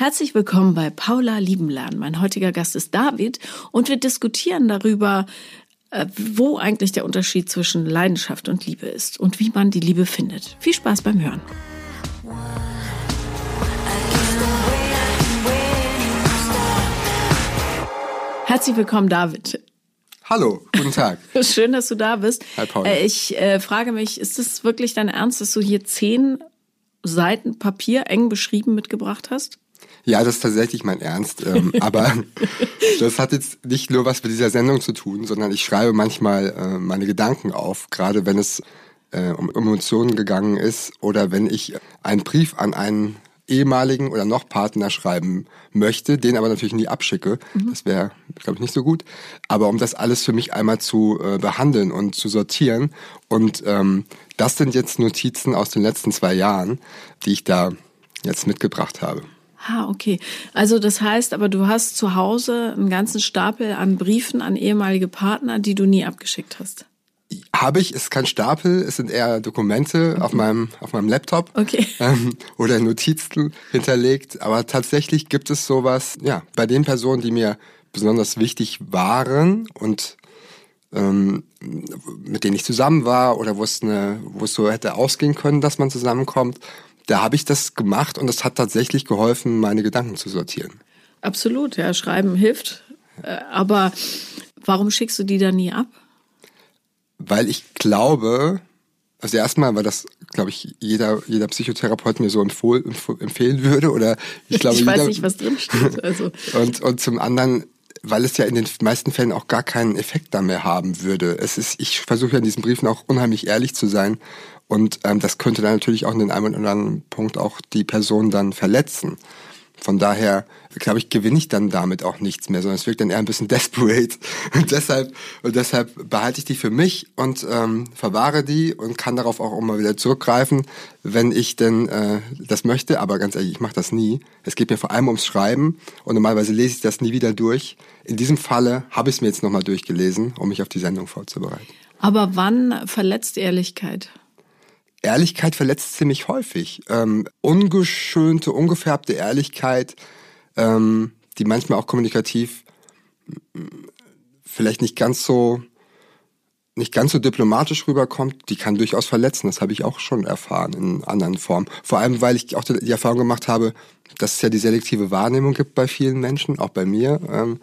Herzlich willkommen bei Paula Liebenlernen. Mein heutiger Gast ist David und wir diskutieren darüber, äh, wo eigentlich der Unterschied zwischen Leidenschaft und Liebe ist und wie man die Liebe findet. Viel Spaß beim Hören. Herzlich willkommen, David. Hallo, guten Tag. Schön, dass du da bist. Hi, Paul. Äh, ich äh, frage mich, ist es wirklich dein Ernst, dass du hier zehn Seiten Papier eng beschrieben mitgebracht hast? Ja, das ist tatsächlich mein Ernst. Ähm, aber das hat jetzt nicht nur was mit dieser Sendung zu tun, sondern ich schreibe manchmal äh, meine Gedanken auf, gerade wenn es äh, um Emotionen gegangen ist oder wenn ich einen Brief an einen ehemaligen oder noch Partner schreiben möchte, den aber natürlich nie abschicke. Mhm. Das wäre, glaube ich, nicht so gut. Aber um das alles für mich einmal zu äh, behandeln und zu sortieren. Und ähm, das sind jetzt Notizen aus den letzten zwei Jahren, die ich da jetzt mitgebracht habe. Ah, okay. Also das heißt, aber du hast zu Hause einen ganzen Stapel an Briefen an ehemalige Partner, die du nie abgeschickt hast. Habe ich, ist kein Stapel, es sind eher Dokumente mhm. auf meinem auf meinem Laptop okay. ähm, oder Notizen hinterlegt. Aber tatsächlich gibt es sowas, ja, bei den Personen, die mir besonders wichtig waren und ähm, mit denen ich zusammen war oder wo es eine, wo es so hätte ausgehen können, dass man zusammenkommt, da habe ich das gemacht und es hat tatsächlich geholfen, meine Gedanken zu sortieren. Absolut, ja, Schreiben hilft. Äh, aber warum schickst du die dann nie ab? weil ich glaube, also erstmal, weil das, glaube ich, jeder, jeder Psychotherapeut mir so empfohl, empfehlen würde. Oder ich glaube, ich weiß jeder, nicht, was drinsteht. Also. und, und zum anderen, weil es ja in den meisten Fällen auch gar keinen Effekt da mehr haben würde. Es ist, ich versuche ja in diesen Briefen auch unheimlich ehrlich zu sein. Und ähm, das könnte dann natürlich auch in den einen oder anderen Punkt auch die Person dann verletzen. Von daher, glaube ich, gewinne ich dann damit auch nichts mehr, sondern es wirkt dann eher ein bisschen desperate. Und deshalb, und deshalb behalte ich die für mich und ähm, verwahre die und kann darauf auch immer wieder zurückgreifen, wenn ich denn äh, das möchte. Aber ganz ehrlich, ich mache das nie. Es geht mir vor allem ums Schreiben und normalerweise lese ich das nie wieder durch. In diesem Falle habe ich es mir jetzt nochmal durchgelesen, um mich auf die Sendung vorzubereiten. Aber wann verletzt Ehrlichkeit? Ehrlichkeit verletzt ziemlich häufig. Ähm, ungeschönte, ungefärbte Ehrlichkeit, ähm, die manchmal auch kommunikativ mm, vielleicht nicht ganz so nicht ganz so diplomatisch rüberkommt, die kann durchaus verletzen. Das habe ich auch schon erfahren in anderen Formen. Vor allem, weil ich auch die Erfahrung gemacht habe, dass es ja die selektive Wahrnehmung gibt bei vielen Menschen, auch bei mir. Ähm,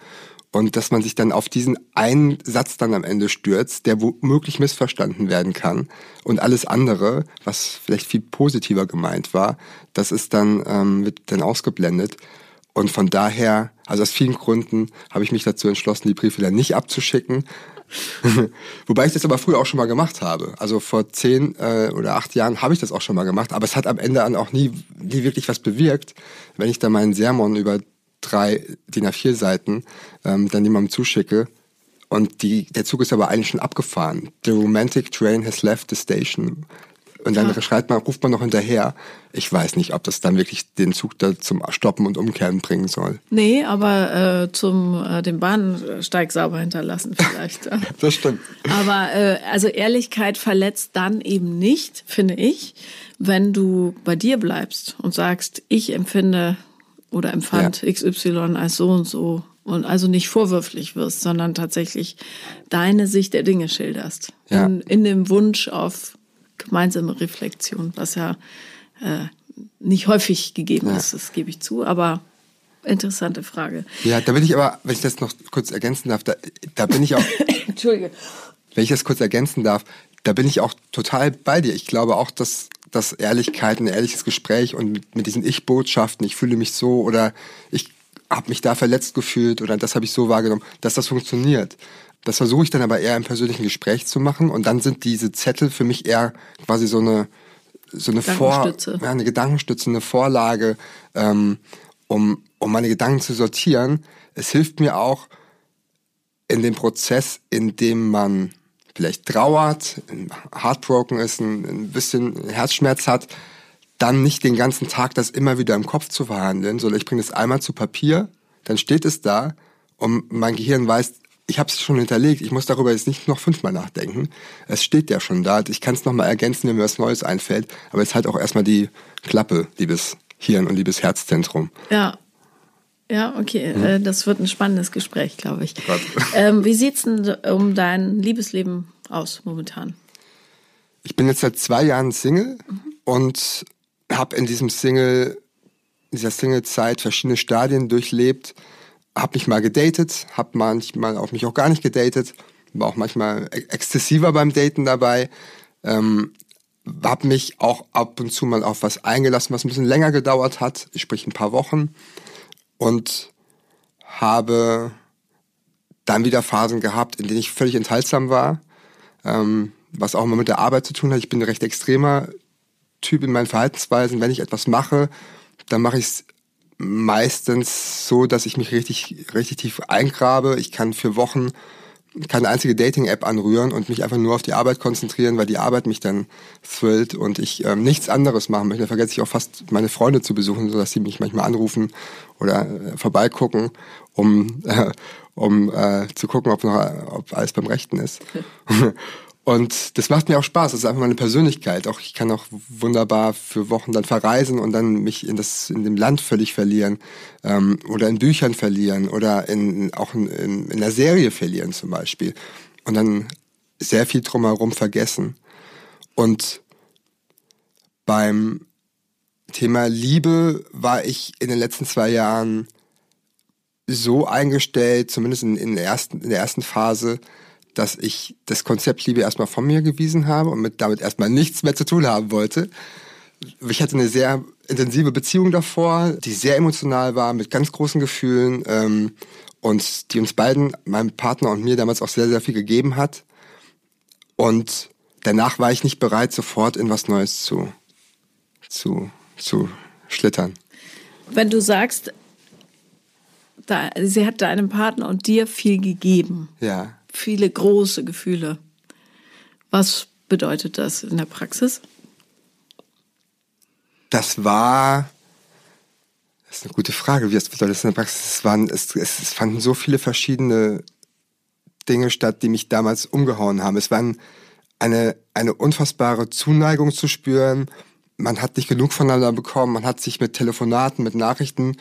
und dass man sich dann auf diesen einen Satz dann am Ende stürzt, der womöglich missverstanden werden kann. Und alles andere, was vielleicht viel positiver gemeint war, das ist dann, ähm, wird dann ausgeblendet. Und von daher, also aus vielen Gründen, habe ich mich dazu entschlossen, die Briefe dann nicht abzuschicken. Wobei ich das aber früher auch schon mal gemacht habe. Also vor zehn äh, oder acht Jahren habe ich das auch schon mal gemacht, aber es hat am Ende dann auch nie, nie wirklich was bewirkt, wenn ich da meinen Sermon über drei DIN A4 Seiten ähm, dann jemandem zuschicke und die, der Zug ist aber eigentlich schon abgefahren. The romantic train has left the station. Und dann ja. schreibt man, ruft man noch hinterher. Ich weiß nicht, ob das dann wirklich den Zug da zum Stoppen und Umkehren bringen soll. Nee, aber äh, zum äh, den Bahnsteig sauber hinterlassen vielleicht. das stimmt. Aber äh, also Ehrlichkeit verletzt dann eben nicht, finde ich, wenn du bei dir bleibst und sagst, ich empfinde oder empfand ja. XY als so und so und also nicht vorwürflich wirst, sondern tatsächlich deine Sicht der Dinge schilderst. Ja. In, in dem Wunsch auf gemeinsame Reflexion, was ja äh, nicht häufig gegeben ja. ist, das gebe ich zu, aber interessante Frage. Ja, da bin ich aber, wenn ich das noch kurz ergänzen darf, da, da bin ich auch. Entschuldige. Wenn ich das kurz ergänzen darf, da bin ich auch total bei dir. Ich glaube auch, dass dass Ehrlichkeit, ein ehrliches Gespräch und mit, mit diesen Ich-Botschaften, ich fühle mich so oder ich habe mich da verletzt gefühlt oder das habe ich so wahrgenommen, dass das funktioniert. Das versuche ich dann aber eher im persönlichen Gespräch zu machen und dann sind diese Zettel für mich eher quasi so eine so eine Vor ja, eine Gedankenstütze, eine Vorlage, ähm, um um meine Gedanken zu sortieren. Es hilft mir auch in dem Prozess, in dem man vielleicht trauert, heartbroken ist, ein, ein bisschen Herzschmerz hat, dann nicht den ganzen Tag das immer wieder im Kopf zu verhandeln, sondern ich bringe es einmal zu Papier, dann steht es da und mein Gehirn weiß, ich habe es schon hinterlegt, ich muss darüber jetzt nicht noch fünfmal nachdenken. Es steht ja schon da, ich kann es nochmal ergänzen, wenn mir was Neues einfällt, aber jetzt halt auch erstmal die Klappe, liebes Hirn und liebes Herzzentrum. Ja, Ja, okay. Mhm. Das wird ein spannendes Gespräch, glaube ich. Ähm, wie sieht's denn um dein Liebesleben aus momentan? Ich bin jetzt seit zwei Jahren Single mhm. und habe in diesem Single, in dieser Single-Zeit verschiedene Stadien durchlebt. Habe mich mal gedatet, habe manchmal auch mich auch gar nicht gedatet, war auch manchmal exzessiver beim Daten dabei. Ähm, habe mich auch ab und zu mal auf was eingelassen, was ein bisschen länger gedauert hat, sprich ein paar Wochen. Und habe dann wieder Phasen gehabt, in denen ich völlig enthaltsam war, ähm, was auch immer mit der Arbeit zu tun hat. Ich bin ein recht extremer Typ in meinen Verhaltensweisen. Wenn ich etwas mache, dann mache ich es meistens so, dass ich mich richtig, richtig tief eingrabe. Ich kann für Wochen keine einzige Dating-App anrühren und mich einfach nur auf die Arbeit konzentrieren, weil die Arbeit mich dann thrillt und ich ähm, nichts anderes machen möchte. Da vergesse ich auch fast meine Freunde zu besuchen, sodass sie mich manchmal anrufen oder äh, vorbeigucken, um, äh, um äh, zu gucken, ob, noch, ob alles beim Rechten ist. Und das macht mir auch Spaß. Das ist einfach meine Persönlichkeit. Auch ich kann auch wunderbar für Wochen dann verreisen und dann mich in das in dem Land völlig verlieren ähm, oder in Büchern verlieren oder in, auch in, in, in der Serie verlieren zum Beispiel und dann sehr viel drumherum vergessen. Und beim Thema Liebe war ich in den letzten zwei Jahren so eingestellt, zumindest in, in, der, ersten, in der ersten Phase, dass ich das Konzept Liebe erstmal von mir gewiesen habe und mit damit erstmal nichts mehr zu tun haben wollte. Ich hatte eine sehr intensive Beziehung davor, die sehr emotional war, mit ganz großen Gefühlen ähm, und die uns beiden, meinem Partner und mir damals auch sehr, sehr viel gegeben hat. Und danach war ich nicht bereit, sofort in was Neues zu, zu, zu schlittern. Wenn du sagst, da, sie hat deinem Partner und dir viel gegeben. Ja viele große Gefühle. Was bedeutet das in der Praxis? Das war, das ist eine gute Frage, wie das bedeutet in der Praxis. Es, waren, es, es, fanden so viele verschiedene Dinge statt, die mich damals umgehauen haben. Es waren eine, eine unfassbare Zuneigung zu spüren. Man hat nicht genug voneinander bekommen. Man hat sich mit Telefonaten, mit Nachrichten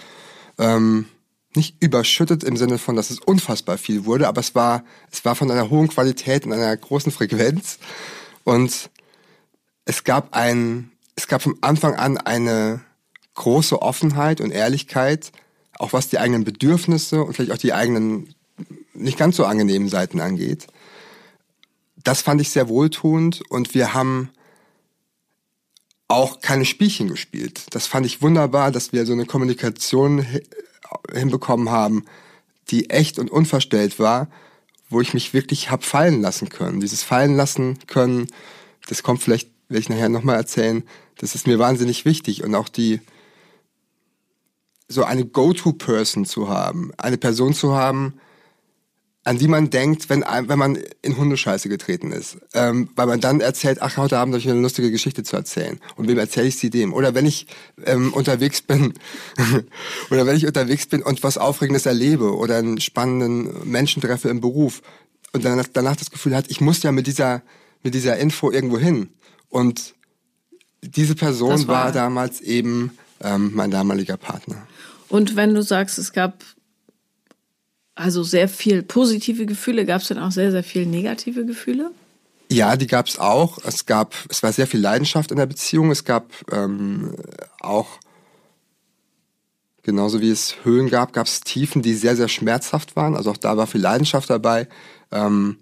ähm, nicht überschüttet im Sinne von, dass es unfassbar viel wurde, aber es war, es war von einer hohen Qualität und einer großen Frequenz. Und es gab ein, es gab vom Anfang an eine große Offenheit und Ehrlichkeit, auch was die eigenen Bedürfnisse und vielleicht auch die eigenen nicht ganz so angenehmen Seiten angeht. Das fand ich sehr wohltuend und wir haben auch keine Spielchen gespielt. Das fand ich wunderbar, dass wir so eine Kommunikation hinbekommen haben, die echt und unverstellt war, wo ich mich wirklich hab fallen lassen können. Dieses fallen lassen können, das kommt vielleicht, werde ich nachher nochmal erzählen, das ist mir wahnsinnig wichtig und auch die, so eine Go-To-Person zu haben, eine Person zu haben, an die man denkt, wenn, wenn man in Hundescheiße getreten ist. Ähm, weil man dann erzählt, ach, heute Abend habe ich eine lustige Geschichte zu erzählen. Und wem erzähle ich sie dem? Oder wenn ich ähm, unterwegs bin, oder wenn ich unterwegs bin und was Aufregendes erlebe oder einen spannenden Menschen treffe im Beruf und dann danach das Gefühl hat, ich muss ja mit dieser, mit dieser Info irgendwo hin. Und diese Person war, war damals eben ähm, mein damaliger Partner. Und wenn du sagst, es gab also sehr viel positive Gefühle. Gab es denn auch sehr, sehr viel negative Gefühle? Ja, die gab es auch. Es gab, es war sehr viel Leidenschaft in der Beziehung. Es gab ähm, auch, genauso wie es Höhen gab, gab es Tiefen, die sehr, sehr schmerzhaft waren. Also auch da war viel Leidenschaft dabei. Ähm,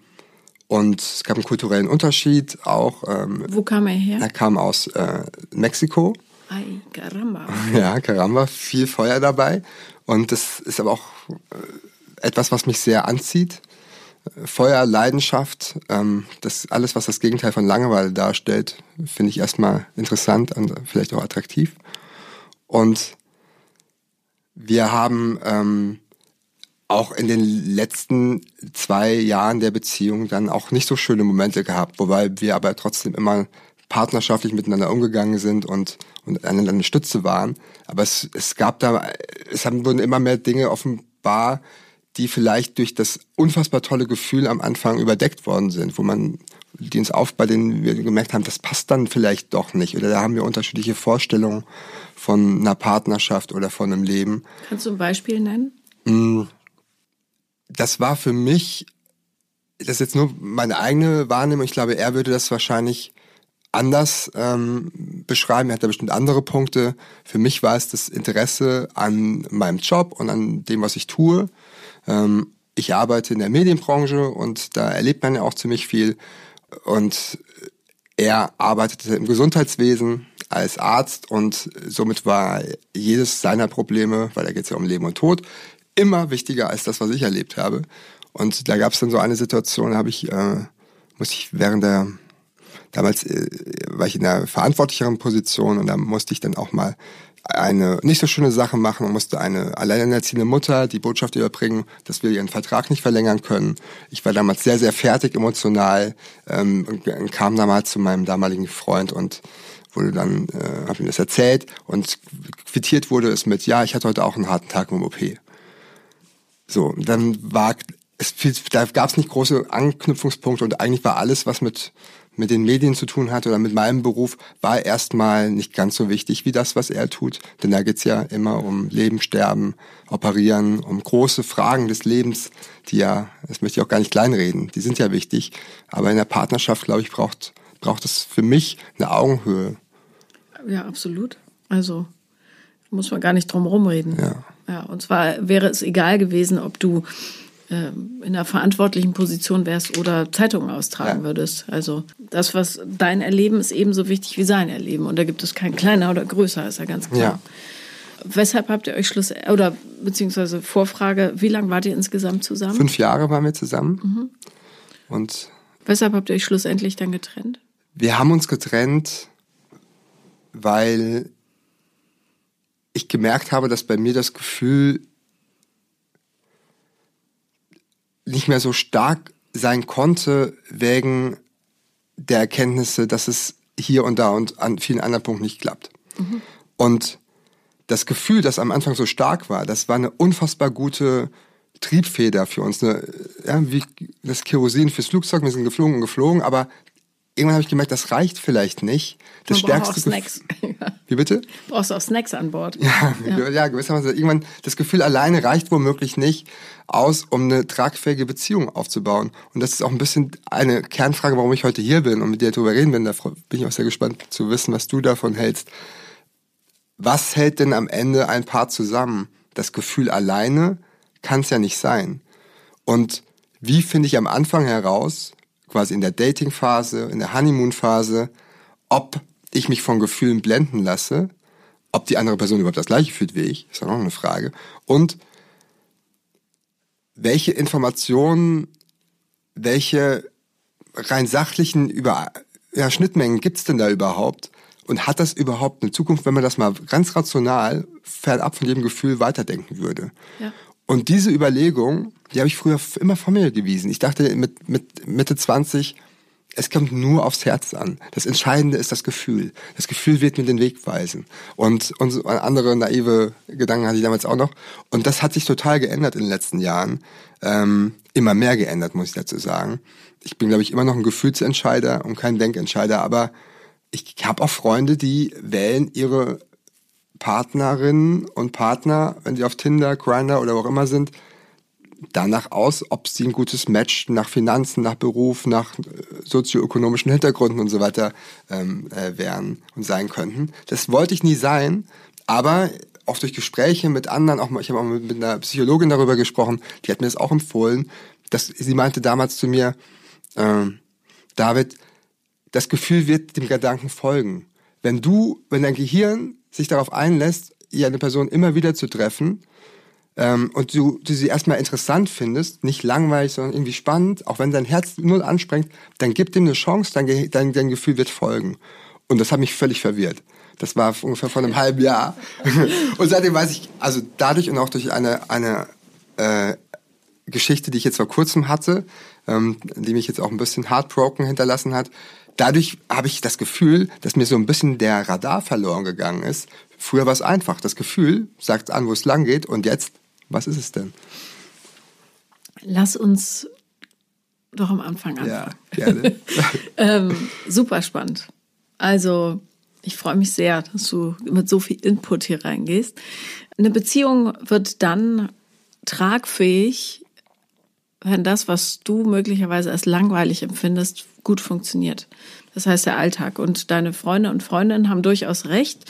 und es gab einen kulturellen Unterschied auch. Ähm, Wo kam er her? Er kam aus äh, Mexiko. Ay, caramba. Ja, caramba, viel Feuer dabei. Und das ist aber auch äh, etwas, was mich sehr anzieht. Feuer, Leidenschaft, ähm, das alles, was das Gegenteil von Langeweile darstellt, finde ich erstmal interessant und vielleicht auch attraktiv. Und wir haben ähm, auch in den letzten zwei Jahren der Beziehung dann auch nicht so schöne Momente gehabt, wobei wir aber trotzdem immer partnerschaftlich miteinander umgegangen sind und, und einander eine Stütze waren. Aber es, es gab da, es haben, wurden immer mehr Dinge offenbar, die vielleicht durch das unfassbar tolle Gefühl am Anfang überdeckt worden sind, wo man, die uns auf, bei denen wir gemerkt haben, das passt dann vielleicht doch nicht. Oder da haben wir unterschiedliche Vorstellungen von einer Partnerschaft oder von einem Leben. Kannst du ein Beispiel nennen? Mm, das war für mich, das ist jetzt nur meine eigene Wahrnehmung. Ich glaube, er würde das wahrscheinlich anders ähm, beschreiben. Er hat da bestimmt andere Punkte. Für mich war es das Interesse an meinem Job und an dem, was ich tue. Ähm, ich arbeite in der Medienbranche und da erlebt man ja auch ziemlich viel. Und er arbeitete im Gesundheitswesen als Arzt und somit war jedes seiner Probleme, weil da geht es ja um Leben und Tod, immer wichtiger als das, was ich erlebt habe. Und da gab es dann so eine Situation, habe ich, äh, muss ich während der, damals äh, war ich in einer verantwortlicheren Position und da musste ich dann auch mal eine nicht so schöne Sache machen und musste eine alleinerziehende Mutter die Botschaft überbringen, dass wir ihren Vertrag nicht verlängern können. Ich war damals sehr, sehr fertig emotional ähm, und kam damals zu meinem damaligen Freund und wurde dann, äh, habe ihm das erzählt und quittiert wurde es mit, ja, ich hatte heute auch einen harten Tag im OP. So, dann war es, da gab es nicht große Anknüpfungspunkte und eigentlich war alles, was mit mit den Medien zu tun hat oder mit meinem Beruf, war erstmal nicht ganz so wichtig wie das, was er tut. Denn da geht's ja immer um Leben, Sterben, Operieren, um große Fragen des Lebens, die ja, das möchte ich auch gar nicht kleinreden, die sind ja wichtig. Aber in der Partnerschaft, glaube ich, braucht, braucht es für mich eine Augenhöhe. Ja, absolut. Also muss man gar nicht drum rumreden. Ja. Ja, und zwar wäre es egal gewesen, ob du in einer verantwortlichen Position wärst oder Zeitungen austragen ja. würdest. Also das, was dein Erleben ist ebenso wichtig wie sein Erleben. Und da gibt es kein kleiner oder größer, ist ja ganz klar. Ja. Weshalb habt ihr euch Schluss oder beziehungsweise Vorfrage, wie lange wart ihr insgesamt zusammen? Fünf Jahre waren wir zusammen. Mhm. Und weshalb habt ihr euch schlussendlich dann getrennt? Wir haben uns getrennt, weil ich gemerkt habe, dass bei mir das Gefühl nicht mehr so stark sein konnte wegen der Erkenntnisse, dass es hier und da und an vielen anderen Punkten nicht klappt. Mhm. Und das Gefühl, das am Anfang so stark war, das war eine unfassbar gute Triebfeder für uns. Eine, ja, wie das Kerosin fürs Flugzeug, wir sind geflogen und geflogen, aber irgendwann habe ich gemerkt, das reicht vielleicht nicht. Das Man stärkste auch Snacks. Wie bitte? Brauchst du auch Snacks an Bord. Ja, ja. ja, gewissermaßen. Irgendwann, das Gefühl alleine reicht womöglich nicht aus, um eine tragfähige Beziehung aufzubauen. Und das ist auch ein bisschen eine Kernfrage, warum ich heute hier bin und mit dir darüber reden bin. Da bin ich auch sehr gespannt zu wissen, was du davon hältst. Was hält denn am Ende ein Paar zusammen? Das Gefühl alleine kann es ja nicht sein. Und wie finde ich am Anfang heraus, quasi in der Dating-Phase, in der Honeymoon-Phase, ob ich mich von Gefühlen blenden lasse, ob die andere Person überhaupt das gleiche fühlt wie ich, ist auch noch eine Frage. Und welche Informationen, welche rein sachlichen über, ja, Schnittmengen gibt's denn da überhaupt? Und hat das überhaupt eine Zukunft, wenn man das mal ganz rational fernab von jedem Gefühl weiterdenken würde? Ja. Und diese Überlegung, die habe ich früher immer vor mir gewiesen. Ich dachte mit, mit Mitte 20, es kommt nur aufs Herz an. Das Entscheidende ist das Gefühl. Das Gefühl wird mir den Weg weisen. Und, und andere naive Gedanken hatte ich damals auch noch. Und das hat sich total geändert in den letzten Jahren. Ähm, immer mehr geändert, muss ich dazu sagen. Ich bin, glaube ich, immer noch ein Gefühlsentscheider und kein Denkentscheider. Aber ich habe auch Freunde, die wählen ihre Partnerinnen und Partner, wenn sie auf Tinder, Grinder oder wo auch immer sind, danach aus, ob sie ein gutes Match nach Finanzen, nach Beruf, nach äh, sozioökonomischen Hintergründen und so weiter ähm, äh, wären und sein könnten. Das wollte ich nie sein, aber auch durch Gespräche mit anderen, auch ich habe auch mit, einer Psychologin darüber gesprochen, die hat mir das auch empfohlen, dass sie meinte damals zu mir, äh, David, das Gefühl wird dem Gedanken folgen. Wenn du, wenn dein Gehirn sich darauf einlässt, eine Person immer wieder zu treffen, ähm, und du, du sie erstmal interessant findest, nicht langweilig, sondern irgendwie spannend, auch wenn dein Herz null ansprengt, dann gib dem eine Chance, dein, dein, dein Gefühl wird folgen. Und das hat mich völlig verwirrt. Das war ungefähr vor einem halben Jahr. und seitdem weiß ich, also dadurch und auch durch eine, eine äh, Geschichte, die ich jetzt vor kurzem hatte, ähm, die mich jetzt auch ein bisschen heartbroken hinterlassen hat, dadurch habe ich das Gefühl, dass mir so ein bisschen der Radar verloren gegangen ist. Früher war es einfach. Das Gefühl sagt an, wo es lang geht und jetzt was ist es denn? Lass uns doch am Anfang anfangen. Ja, gerne. ähm, super spannend. Also, ich freue mich sehr, dass du mit so viel Input hier reingehst. Eine Beziehung wird dann tragfähig, wenn das, was du möglicherweise als langweilig empfindest, gut funktioniert. Das heißt der Alltag. Und deine Freunde und Freundinnen haben durchaus recht.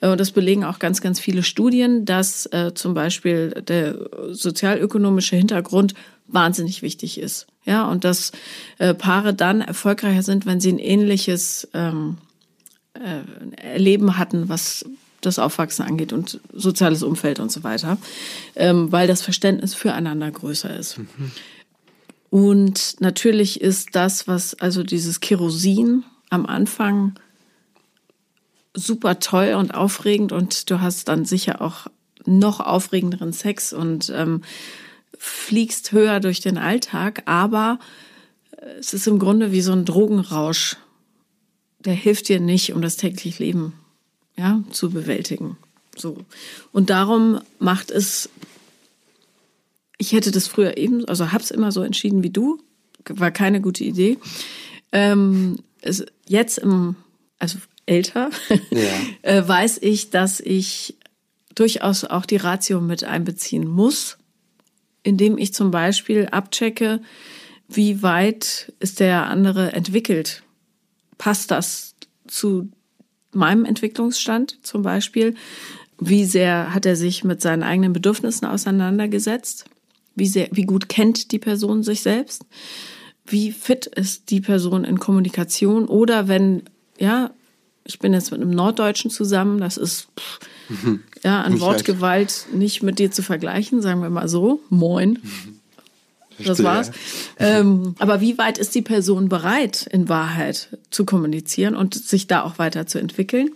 Äh, und das belegen auch ganz, ganz viele Studien, dass äh, zum Beispiel der sozialökonomische Hintergrund wahnsinnig wichtig ist. Ja, und dass äh, Paare dann erfolgreicher sind, wenn sie ein ähnliches ähm, äh, Erleben hatten, was das Aufwachsen angeht und soziales Umfeld und so weiter, ähm, weil das Verständnis füreinander größer ist. Mhm. Und natürlich ist das, was also dieses Kerosin am Anfang super toll und aufregend und du hast dann sicher auch noch aufregenderen Sex und ähm, fliegst höher durch den Alltag, aber es ist im Grunde wie so ein Drogenrausch. Der hilft dir nicht, um das tägliche Leben ja, zu bewältigen. So. Und darum macht es, ich hätte das früher eben, also hab's immer so entschieden wie du, war keine gute Idee. Ähm, es, jetzt im, also älter, ja. äh, weiß ich, dass ich durchaus auch die Ratio mit einbeziehen muss, indem ich zum Beispiel abchecke, wie weit ist der andere entwickelt. Passt das zu meinem Entwicklungsstand zum Beispiel? Wie sehr hat er sich mit seinen eigenen Bedürfnissen auseinandergesetzt? Wie sehr, wie gut kennt die Person sich selbst? Wie fit ist die Person in Kommunikation? Oder wenn, ja, ich bin jetzt mit einem Norddeutschen zusammen, das ist pff, mhm. ja an nicht Wortgewalt leicht. nicht mit dir zu vergleichen, sagen wir mal so. Moin. Mhm. Das war's. Ähm, aber wie weit ist die Person bereit, in Wahrheit zu kommunizieren und sich da auch weiterzuentwickeln?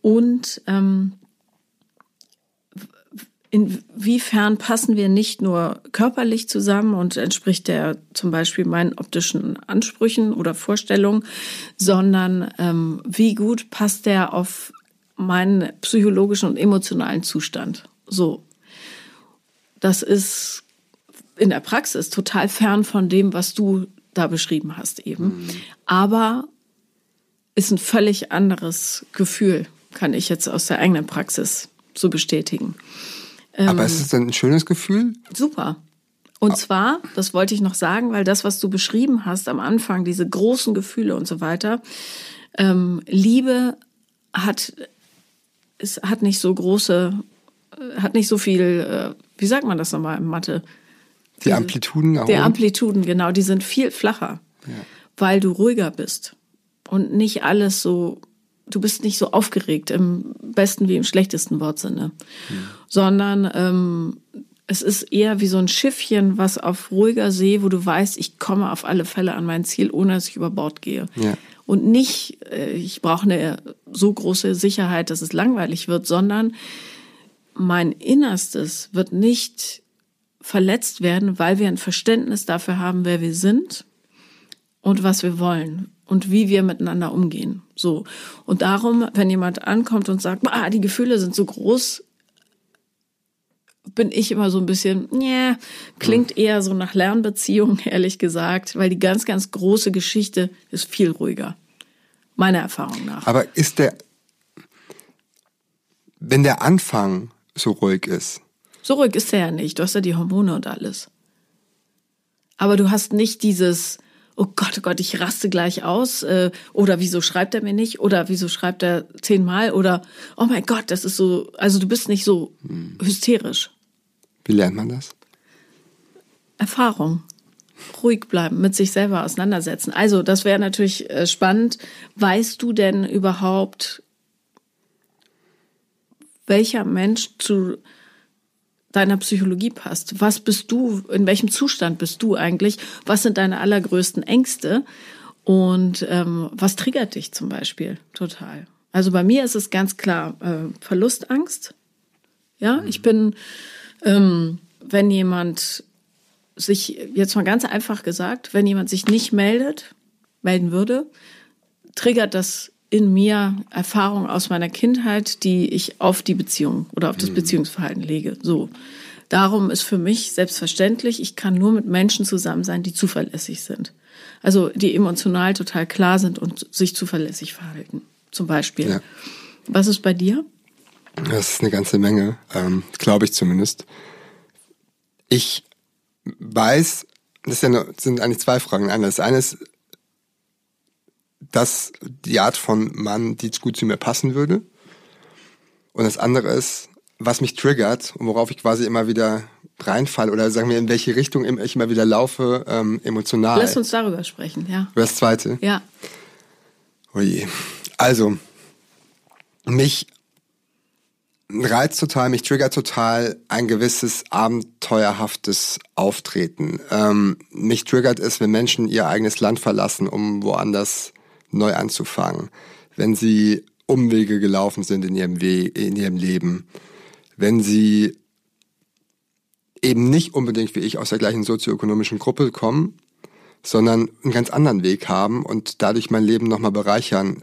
Und ähm, inwiefern passen wir nicht nur körperlich zusammen und entspricht der zum Beispiel meinen optischen Ansprüchen oder Vorstellungen, sondern ähm, wie gut passt der auf meinen psychologischen und emotionalen Zustand? So. Das ist in der Praxis total fern von dem, was du da beschrieben hast eben. Mhm. Aber ist ein völlig anderes Gefühl, kann ich jetzt aus der eigenen Praxis so bestätigen. Aber ist ähm, es denn ein schönes Gefühl? Super. Und zwar, das wollte ich noch sagen, weil das, was du beschrieben hast am Anfang, diese großen Gefühle und so weiter, ähm, Liebe hat, es hat nicht so große, äh, hat nicht so viel, äh, wie sagt man das nochmal in Mathe? Die Amplituden auch. Die Amplituden, genau, die sind viel flacher, ja. weil du ruhiger bist und nicht alles so du bist nicht so aufgeregt, im besten wie im schlechtesten Wortsinne, mhm. sondern ähm, es ist eher wie so ein Schiffchen, was auf ruhiger See, wo du weißt, ich komme auf alle Fälle an mein Ziel, ohne dass ich über Bord gehe. Ja. Und nicht, äh, ich brauche eine so große Sicherheit, dass es langweilig wird, sondern mein Innerstes wird nicht verletzt werden, weil wir ein Verständnis dafür haben, wer wir sind und was wir wollen und wie wir miteinander umgehen. So. Und darum, wenn jemand ankommt und sagt, ah, die Gefühle sind so groß, bin ich immer so ein bisschen, yeah, klingt eher so nach Lernbeziehung, ehrlich gesagt, weil die ganz, ganz große Geschichte ist viel ruhiger. Meiner Erfahrung nach. Aber ist der, wenn der Anfang so ruhig ist? So ruhig ist er ja nicht. Du hast ja die Hormone und alles. Aber du hast nicht dieses, oh Gott, oh Gott, ich raste gleich aus äh, oder wieso schreibt er mir nicht oder wieso schreibt er zehnmal oder oh mein Gott, das ist so, also du bist nicht so hm. hysterisch. Wie lernt man das? Erfahrung. Ruhig bleiben, mit sich selber auseinandersetzen. Also, das wäre natürlich äh, spannend. Weißt du denn überhaupt, welcher Mensch zu deiner Psychologie passt. Was bist du, in welchem Zustand bist du eigentlich? Was sind deine allergrößten Ängste? Und ähm, was triggert dich zum Beispiel total? Also bei mir ist es ganz klar äh, Verlustangst. Ja, ich bin, ähm, wenn jemand sich, jetzt mal ganz einfach gesagt, wenn jemand sich nicht meldet, melden würde, triggert das in mir Erfahrungen aus meiner Kindheit, die ich auf die Beziehung oder auf das mhm. Beziehungsverhalten lege. So. Darum ist für mich selbstverständlich, ich kann nur mit Menschen zusammen sein, die zuverlässig sind. Also die emotional total klar sind und sich zuverlässig verhalten. Zum Beispiel. Ja. Was ist bei dir? Das ist eine ganze Menge, ähm, glaube ich zumindest. Ich weiß, das, ja eine, sind eigentlich zwei Fragen. Das eine ist, dass die Art von Mann, die gut zu mir passen würde. Und das andere ist, was mich triggert und worauf ich quasi immer wieder reinfalle oder sagen wir, in welche Richtung ich immer wieder laufe, ähm, emotional. Lass uns darüber sprechen, ja. Über das zweite? Ja. Oh je. Also, mich reizt total, mich triggert total ein gewisses abenteuerhaftes Auftreten. Ähm, mich triggert es, wenn Menschen ihr eigenes Land verlassen, um woanders neu anzufangen. Wenn sie Umwege gelaufen sind in ihrem, We in ihrem Leben. Wenn sie eben nicht unbedingt wie ich aus der gleichen sozioökonomischen Gruppe kommen, sondern einen ganz anderen Weg haben und dadurch mein Leben nochmal bereichern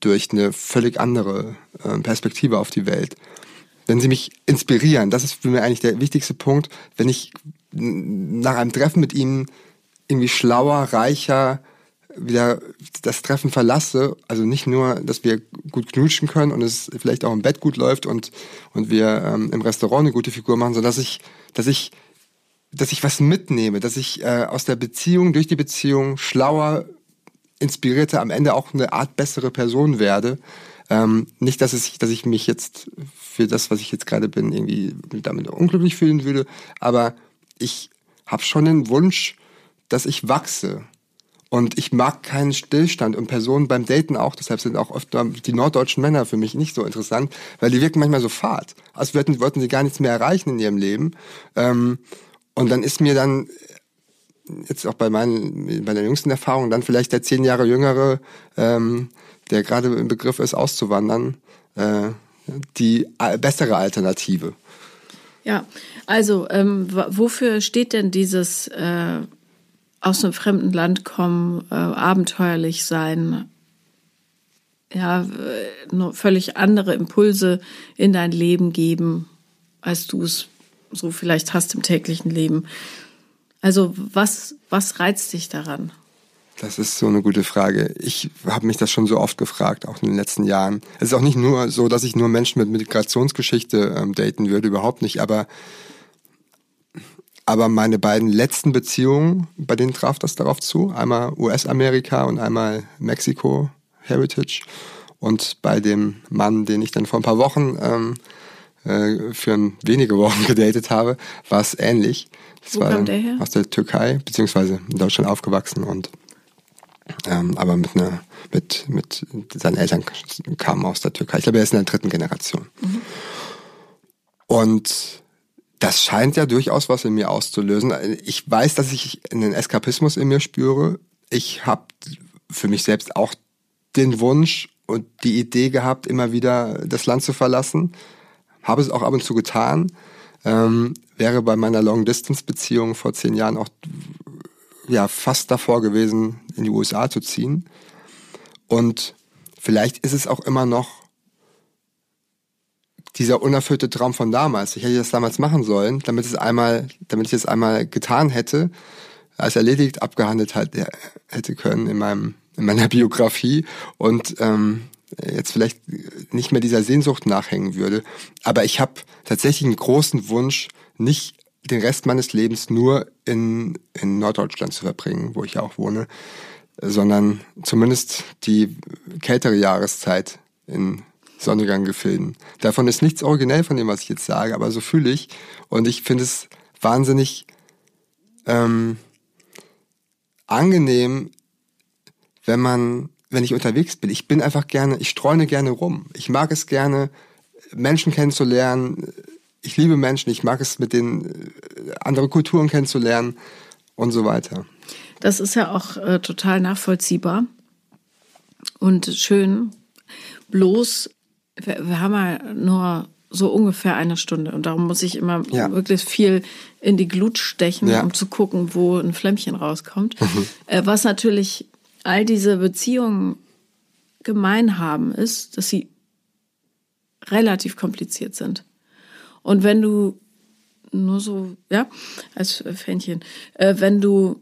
durch eine völlig andere äh, Perspektive auf die Welt. Wenn sie mich inspirieren, das ist für mich eigentlich der wichtigste Punkt, wenn ich nach einem Treffen mit ihnen irgendwie schlauer, reicher, wieder das Treffen verlasse, also nicht nur, dass wir gut knutschen können und es vielleicht auch im Bett gut läuft und, und wir ähm, im Restaurant eine gute Figur machen, sondern dass ich, dass ich, dass ich was mitnehme, dass ich äh, aus der Beziehung, durch die Beziehung schlauer, inspirierter, am Ende auch eine Art bessere Person werde. Ähm, nicht, dass, es, dass ich mich jetzt für das, was ich jetzt gerade bin, irgendwie damit unglücklich fühlen würde, aber ich habe schon den Wunsch, dass ich wachse und ich mag keinen Stillstand und Personen beim Daten auch, deshalb sind auch oft die norddeutschen Männer für mich nicht so interessant, weil die wirken manchmal so fad. Als wollten, wollten sie gar nichts mehr erreichen in ihrem Leben. Ähm, und dann ist mir dann jetzt auch bei meinen, bei der jüngsten Erfahrung dann vielleicht der zehn Jahre jüngere, ähm, der gerade im Begriff ist, auszuwandern, äh, die bessere Alternative. Ja, also ähm, wofür steht denn dieses äh, aus einem fremden Land kommen, äh, abenteuerlich sein, ja, äh, völlig andere Impulse in dein Leben geben, als du es so vielleicht hast im täglichen Leben. Also was, was reizt dich daran? Das ist so eine gute Frage. Ich habe mich das schon so oft gefragt, auch in den letzten Jahren. Es ist auch nicht nur so, dass ich nur Menschen mit Migrationsgeschichte ähm, daten würde, überhaupt nicht. Aber aber meine beiden letzten Beziehungen, bei denen traf das darauf zu. Einmal US-Amerika und einmal Mexiko Heritage. Und bei dem Mann, den ich dann vor ein paar Wochen ähm, äh, für wenige Wochen gedatet habe, war es ähnlich. Das Wo war kam der her? aus der Türkei, beziehungsweise in Deutschland aufgewachsen und ähm, aber mit einer, mit, mit seinen Eltern kamen aus der Türkei. Ich glaube, er ist in der dritten Generation. Mhm. Und das scheint ja durchaus was in mir auszulösen. Ich weiß, dass ich einen Eskapismus in mir spüre. Ich habe für mich selbst auch den Wunsch und die Idee gehabt, immer wieder das Land zu verlassen. Habe es auch ab und zu getan. Ähm, wäre bei meiner Long-Distance-Beziehung vor zehn Jahren auch ja, fast davor gewesen, in die USA zu ziehen. Und vielleicht ist es auch immer noch dieser unerfüllte Traum von damals. Ich hätte das damals machen sollen, damit es einmal, damit ich es einmal getan hätte, als erledigt abgehandelt halt, hätte können in meinem in meiner Biografie und ähm, jetzt vielleicht nicht mehr dieser Sehnsucht nachhängen würde. Aber ich habe tatsächlich einen großen Wunsch, nicht den Rest meines Lebens nur in, in Norddeutschland zu verbringen, wo ich ja auch wohne, sondern zumindest die kältere Jahreszeit in sonnigen Gefilden. Davon ist nichts originell von dem, was ich jetzt sage, aber so fühle ich. Und ich finde es wahnsinnig ähm, angenehm, wenn man, wenn ich unterwegs bin. Ich bin einfach gerne, ich streune gerne rum. Ich mag es gerne, Menschen kennenzulernen. Ich liebe Menschen, ich mag es mit den äh, andere Kulturen kennenzulernen und so weiter. Das ist ja auch äh, total nachvollziehbar und schön. Bloß wir, wir haben ja nur so ungefähr eine Stunde und darum muss ich immer ja. wirklich viel in die Glut stechen, ja. um zu gucken, wo ein Flämmchen rauskommt. Mhm. Äh, was natürlich all diese Beziehungen gemein haben, ist, dass sie relativ kompliziert sind. Und wenn du nur so, ja, als Fähnchen. Äh, wenn du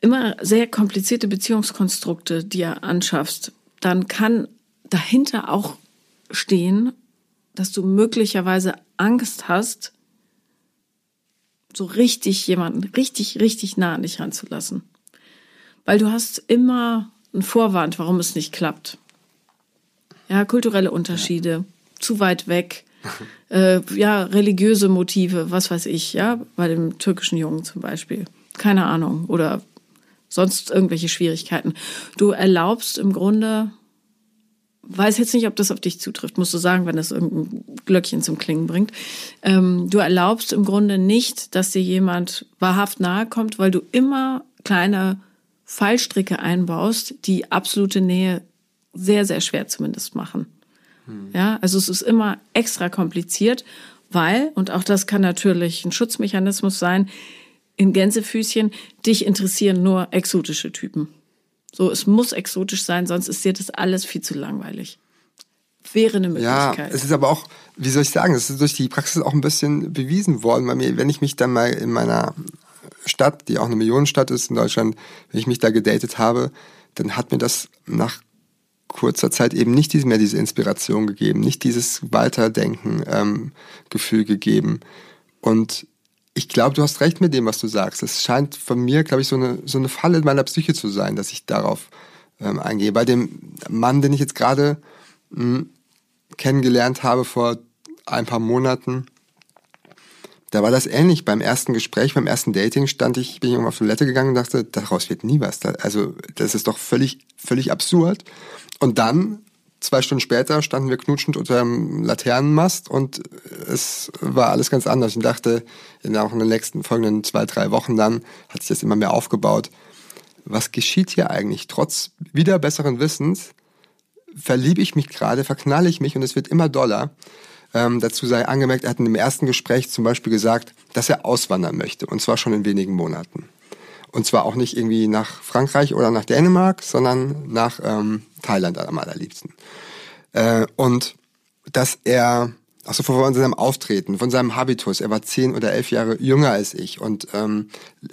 immer sehr komplizierte Beziehungskonstrukte dir anschaffst, dann kann dahinter auch stehen, dass du möglicherweise Angst hast, so richtig jemanden richtig, richtig nah an dich ranzulassen. Weil du hast immer einen Vorwand, warum es nicht klappt. Ja, kulturelle Unterschiede, ja. zu weit weg, äh, ja, religiöse Motive, was weiß ich, ja, bei dem türkischen Jungen zum Beispiel. Keine Ahnung. Oder sonst irgendwelche Schwierigkeiten. Du erlaubst im Grunde, weiß jetzt nicht, ob das auf dich zutrifft, musst du sagen, wenn das irgendein Glöckchen zum Klingen bringt. Ähm, du erlaubst im Grunde nicht, dass dir jemand wahrhaft nahe kommt, weil du immer kleine Fallstricke einbaust, die absolute Nähe sehr, sehr schwer zumindest machen. Hm. Ja, also es ist immer extra kompliziert, weil, und auch das kann natürlich ein Schutzmechanismus sein, in Gänsefüßchen, dich interessieren nur exotische Typen. So, es muss exotisch sein, sonst ist dir das alles viel zu langweilig. Wäre eine Möglichkeit. Ja, es ist aber auch, wie soll ich sagen, es ist durch die Praxis auch ein bisschen bewiesen worden, weil mir, wenn ich mich dann mal in meiner Stadt, die auch eine Millionenstadt ist in Deutschland, wenn ich mich da gedatet habe, dann hat mir das nach kurzer Zeit eben nicht mehr diese Inspiration gegeben, nicht dieses Weiterdenken-Gefühl ähm, gegeben. Und ich glaube, du hast recht mit dem, was du sagst. Es scheint von mir, glaube ich, so eine, so eine Falle in meiner Psyche zu sein, dass ich darauf ähm, eingehe. Bei dem Mann, den ich jetzt gerade hm, kennengelernt habe vor ein paar Monaten, da war das ähnlich. Beim ersten Gespräch, beim ersten Dating stand ich, bin ich irgendwann auf Toilette gegangen und dachte, daraus wird nie was. Also das ist doch völlig, völlig absurd. Und dann Zwei Stunden später standen wir knutschend unter einem Laternenmast und es war alles ganz anders. Ich dachte, in auch in den nächsten folgenden zwei, drei Wochen dann hat sich das immer mehr aufgebaut. Was geschieht hier eigentlich? Trotz wieder besseren Wissens verliebe ich mich gerade, verknalle ich mich und es wird immer doller. Ähm, dazu sei angemerkt, er hat in dem ersten Gespräch zum Beispiel gesagt, dass er auswandern möchte und zwar schon in wenigen Monaten. Und zwar auch nicht irgendwie nach Frankreich oder nach Dänemark, sondern nach ähm, Thailand am allerliebsten. Äh, und dass er, also von seinem Auftreten, von seinem Habitus, er war zehn oder elf Jahre jünger als ich und ähm,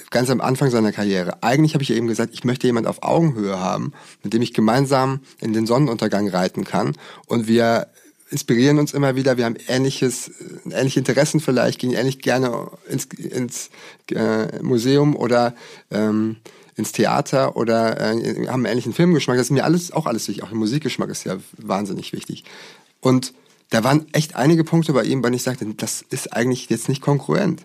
ganz am Anfang seiner Karriere. Eigentlich habe ich eben gesagt, ich möchte jemand auf Augenhöhe haben, mit dem ich gemeinsam in den Sonnenuntergang reiten kann und wir inspirieren uns immer wieder, wir haben ähnliches, ähnliche Interessen vielleicht, gehen ähnlich gerne ins, ins äh, Museum oder ähm, ins Theater oder äh, haben einen ähnlichen Filmgeschmack. Das ist mir alles auch alles wichtig. Auch der Musikgeschmack ist ja wahnsinnig wichtig. Und da waren echt einige Punkte bei ihm, bei denen ich sagte, das ist eigentlich jetzt nicht konkurrent.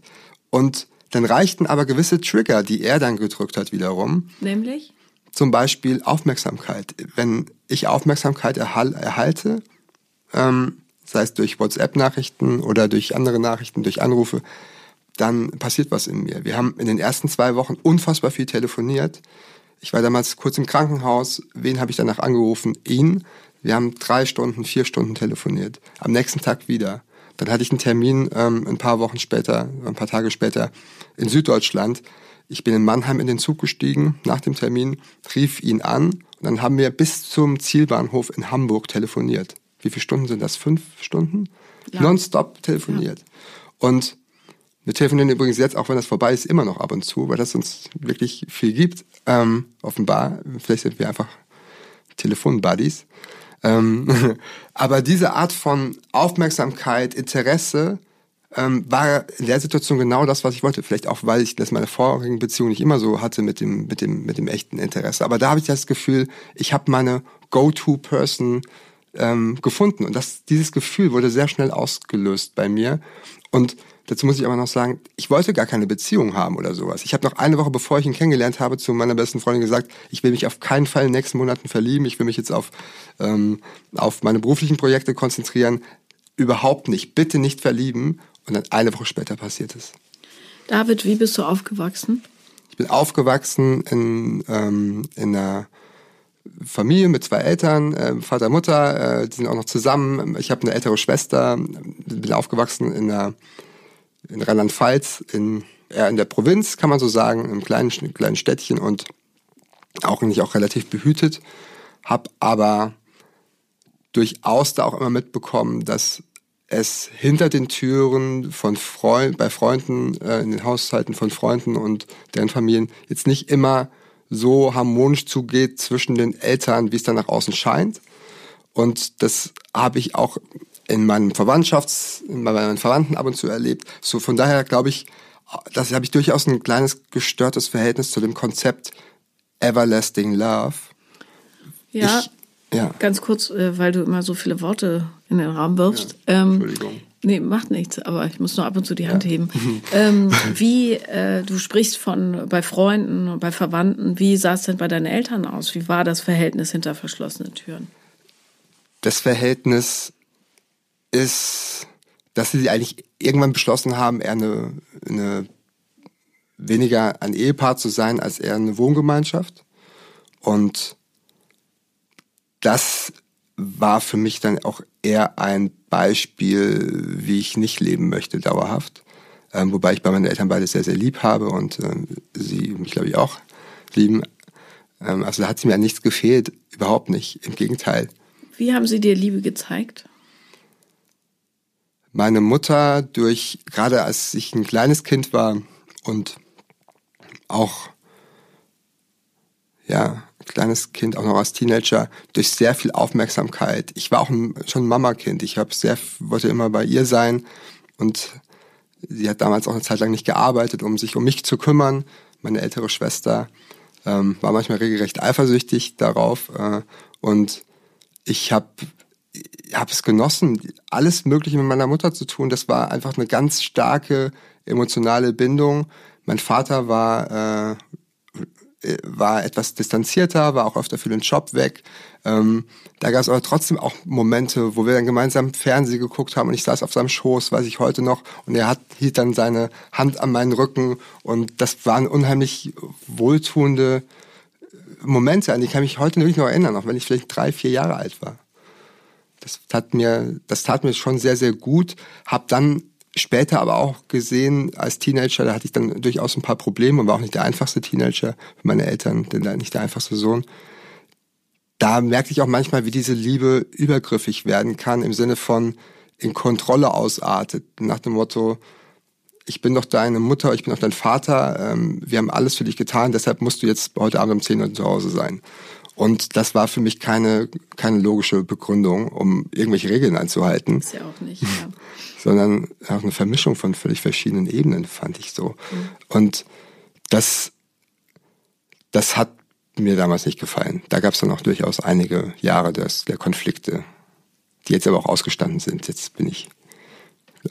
Und dann reichten aber gewisse Trigger, die er dann gedrückt hat wiederum. Nämlich? Zum Beispiel Aufmerksamkeit. Wenn ich Aufmerksamkeit erhalte, ähm, sei es durch WhatsApp-Nachrichten oder durch andere Nachrichten, durch Anrufe, dann passiert was in mir. Wir haben in den ersten zwei Wochen unfassbar viel telefoniert. Ich war damals kurz im Krankenhaus. Wen habe ich danach angerufen? Ihn. Wir haben drei Stunden, vier Stunden telefoniert. Am nächsten Tag wieder. Dann hatte ich einen Termin ähm, ein paar Wochen später, ein paar Tage später in Süddeutschland. Ich bin in Mannheim in den Zug gestiegen nach dem Termin, rief ihn an und dann haben wir bis zum Zielbahnhof in Hamburg telefoniert. Wie viele Stunden sind das? Fünf Stunden? Ja. Nonstop telefoniert. Ja. Und wir telefonieren übrigens jetzt, auch wenn das vorbei ist, immer noch ab und zu, weil das uns wirklich viel gibt. Ähm, offenbar, vielleicht sind wir einfach Telefonbuddies. Ähm, aber diese Art von Aufmerksamkeit, Interesse ähm, war in der Situation genau das, was ich wollte. Vielleicht auch, weil ich das meine vorherigen Beziehungen nicht immer so hatte mit dem, mit dem, mit dem echten Interesse. Aber da habe ich das Gefühl, ich habe meine Go-to-Person ähm, gefunden. Und das, dieses Gefühl wurde sehr schnell ausgelöst bei mir. Und Dazu muss ich aber noch sagen, ich wollte gar keine Beziehung haben oder sowas. Ich habe noch eine Woche, bevor ich ihn kennengelernt habe, zu meiner besten Freundin gesagt, ich will mich auf keinen Fall in den nächsten Monaten verlieben. Ich will mich jetzt auf, ähm, auf meine beruflichen Projekte konzentrieren. Überhaupt nicht. Bitte nicht verlieben. Und dann eine Woche später passiert es. David, wie bist du aufgewachsen? Ich bin aufgewachsen in, ähm, in einer Familie mit zwei Eltern, äh, Vater, Mutter, äh, die sind auch noch zusammen. Ich habe eine ältere Schwester, bin aufgewachsen in in Rheinland-Pfalz, in, eher in der Provinz, kann man so sagen, im kleinen, kleinen Städtchen und auch nicht auch relativ behütet, habe aber durchaus da auch immer mitbekommen, dass es hinter den Türen von Freund, bei Freunden, äh, in den Haushalten von Freunden und deren Familien jetzt nicht immer so harmonisch zugeht zwischen den Eltern, wie es dann nach außen scheint. Und das habe ich auch in meinem Verwandtschafts, bei meinen Verwandten ab und zu erlebt. So von daher glaube ich, das habe ich durchaus ein kleines gestörtes Verhältnis zu dem Konzept Everlasting Love. Ja, ich, ja. ganz kurz, äh, weil du immer so viele Worte in den Raum wirfst. Ja, ähm, Entschuldigung. Nee, macht nichts, aber ich muss nur ab und zu die Hand ja. heben. ähm, wie, äh, du sprichst von bei Freunden, bei Verwandten, wie sah es denn bei deinen Eltern aus? Wie war das Verhältnis hinter verschlossenen Türen? Das Verhältnis ist, dass sie eigentlich irgendwann beschlossen haben, eher eine, eine weniger ein Ehepaar zu sein, als eher eine Wohngemeinschaft. Und das war für mich dann auch eher ein Beispiel, wie ich nicht leben möchte, dauerhaft. Ähm, wobei ich bei meinen Eltern beide sehr, sehr lieb habe und ähm, sie mich, glaube ich, auch lieben. Ähm, also da hat sie mir an nichts gefehlt, überhaupt nicht. Im Gegenteil. Wie haben sie dir Liebe gezeigt? Meine Mutter durch, gerade als ich ein kleines Kind war und auch, ja, kleines Kind, auch noch als Teenager, durch sehr viel Aufmerksamkeit. Ich war auch schon ein Mamakind. Ich habe sehr, wollte immer bei ihr sein und sie hat damals auch eine Zeit lang nicht gearbeitet, um sich um mich zu kümmern. Meine ältere Schwester ähm, war manchmal regelrecht eifersüchtig darauf äh, und ich habe hab es genossen, alles Mögliche mit meiner Mutter zu tun. Das war einfach eine ganz starke emotionale Bindung. Mein Vater war äh, war etwas distanzierter, war auch öfter für den Job weg. Ähm, da gab es aber trotzdem auch Momente, wo wir dann gemeinsam Fernsehen geguckt haben und ich saß auf seinem Schoß, weiß ich heute noch, und er hat, hielt dann seine Hand an meinen Rücken und das waren unheimlich wohltuende Momente, an die kann ich mich heute wirklich noch erinnern, auch wenn ich vielleicht drei, vier Jahre alt war. Das tat mir, das tat mir schon sehr, sehr gut. Hab dann später aber auch gesehen, als Teenager, da hatte ich dann durchaus ein paar Probleme und war auch nicht der einfachste Teenager für meine Eltern, denn nicht der einfachste Sohn. Da merkte ich auch manchmal, wie diese Liebe übergriffig werden kann, im Sinne von in Kontrolle ausartet, nach dem Motto, ich bin doch deine Mutter, ich bin doch dein Vater, ähm, wir haben alles für dich getan, deshalb musst du jetzt heute Abend um 10 Uhr zu Hause sein. Und das war für mich keine, keine logische Begründung, um irgendwelche Regeln einzuhalten. Ist ja auch nicht, ja. Sondern auch eine Vermischung von völlig verschiedenen Ebenen, fand ich so. Mhm. Und das, das hat mir damals nicht gefallen. Da gab es dann auch durchaus einige Jahre des, der Konflikte, die jetzt aber auch ausgestanden sind. Jetzt bin ich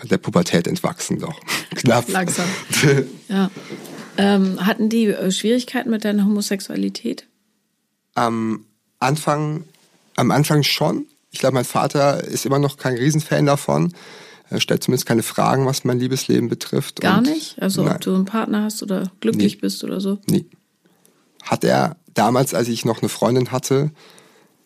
der Pubertät entwachsen doch. Knapp. Langsam. ja. Ähm, hatten die äh, Schwierigkeiten mit deiner Homosexualität? Am Anfang, am Anfang schon. Ich glaube, mein Vater ist immer noch kein Riesenfan davon. Er stellt zumindest keine Fragen, was mein Liebesleben betrifft. Gar Und nicht? Also nein. ob du einen Partner hast oder glücklich nee. bist oder so? Nee. Hat er damals, als ich noch eine Freundin hatte,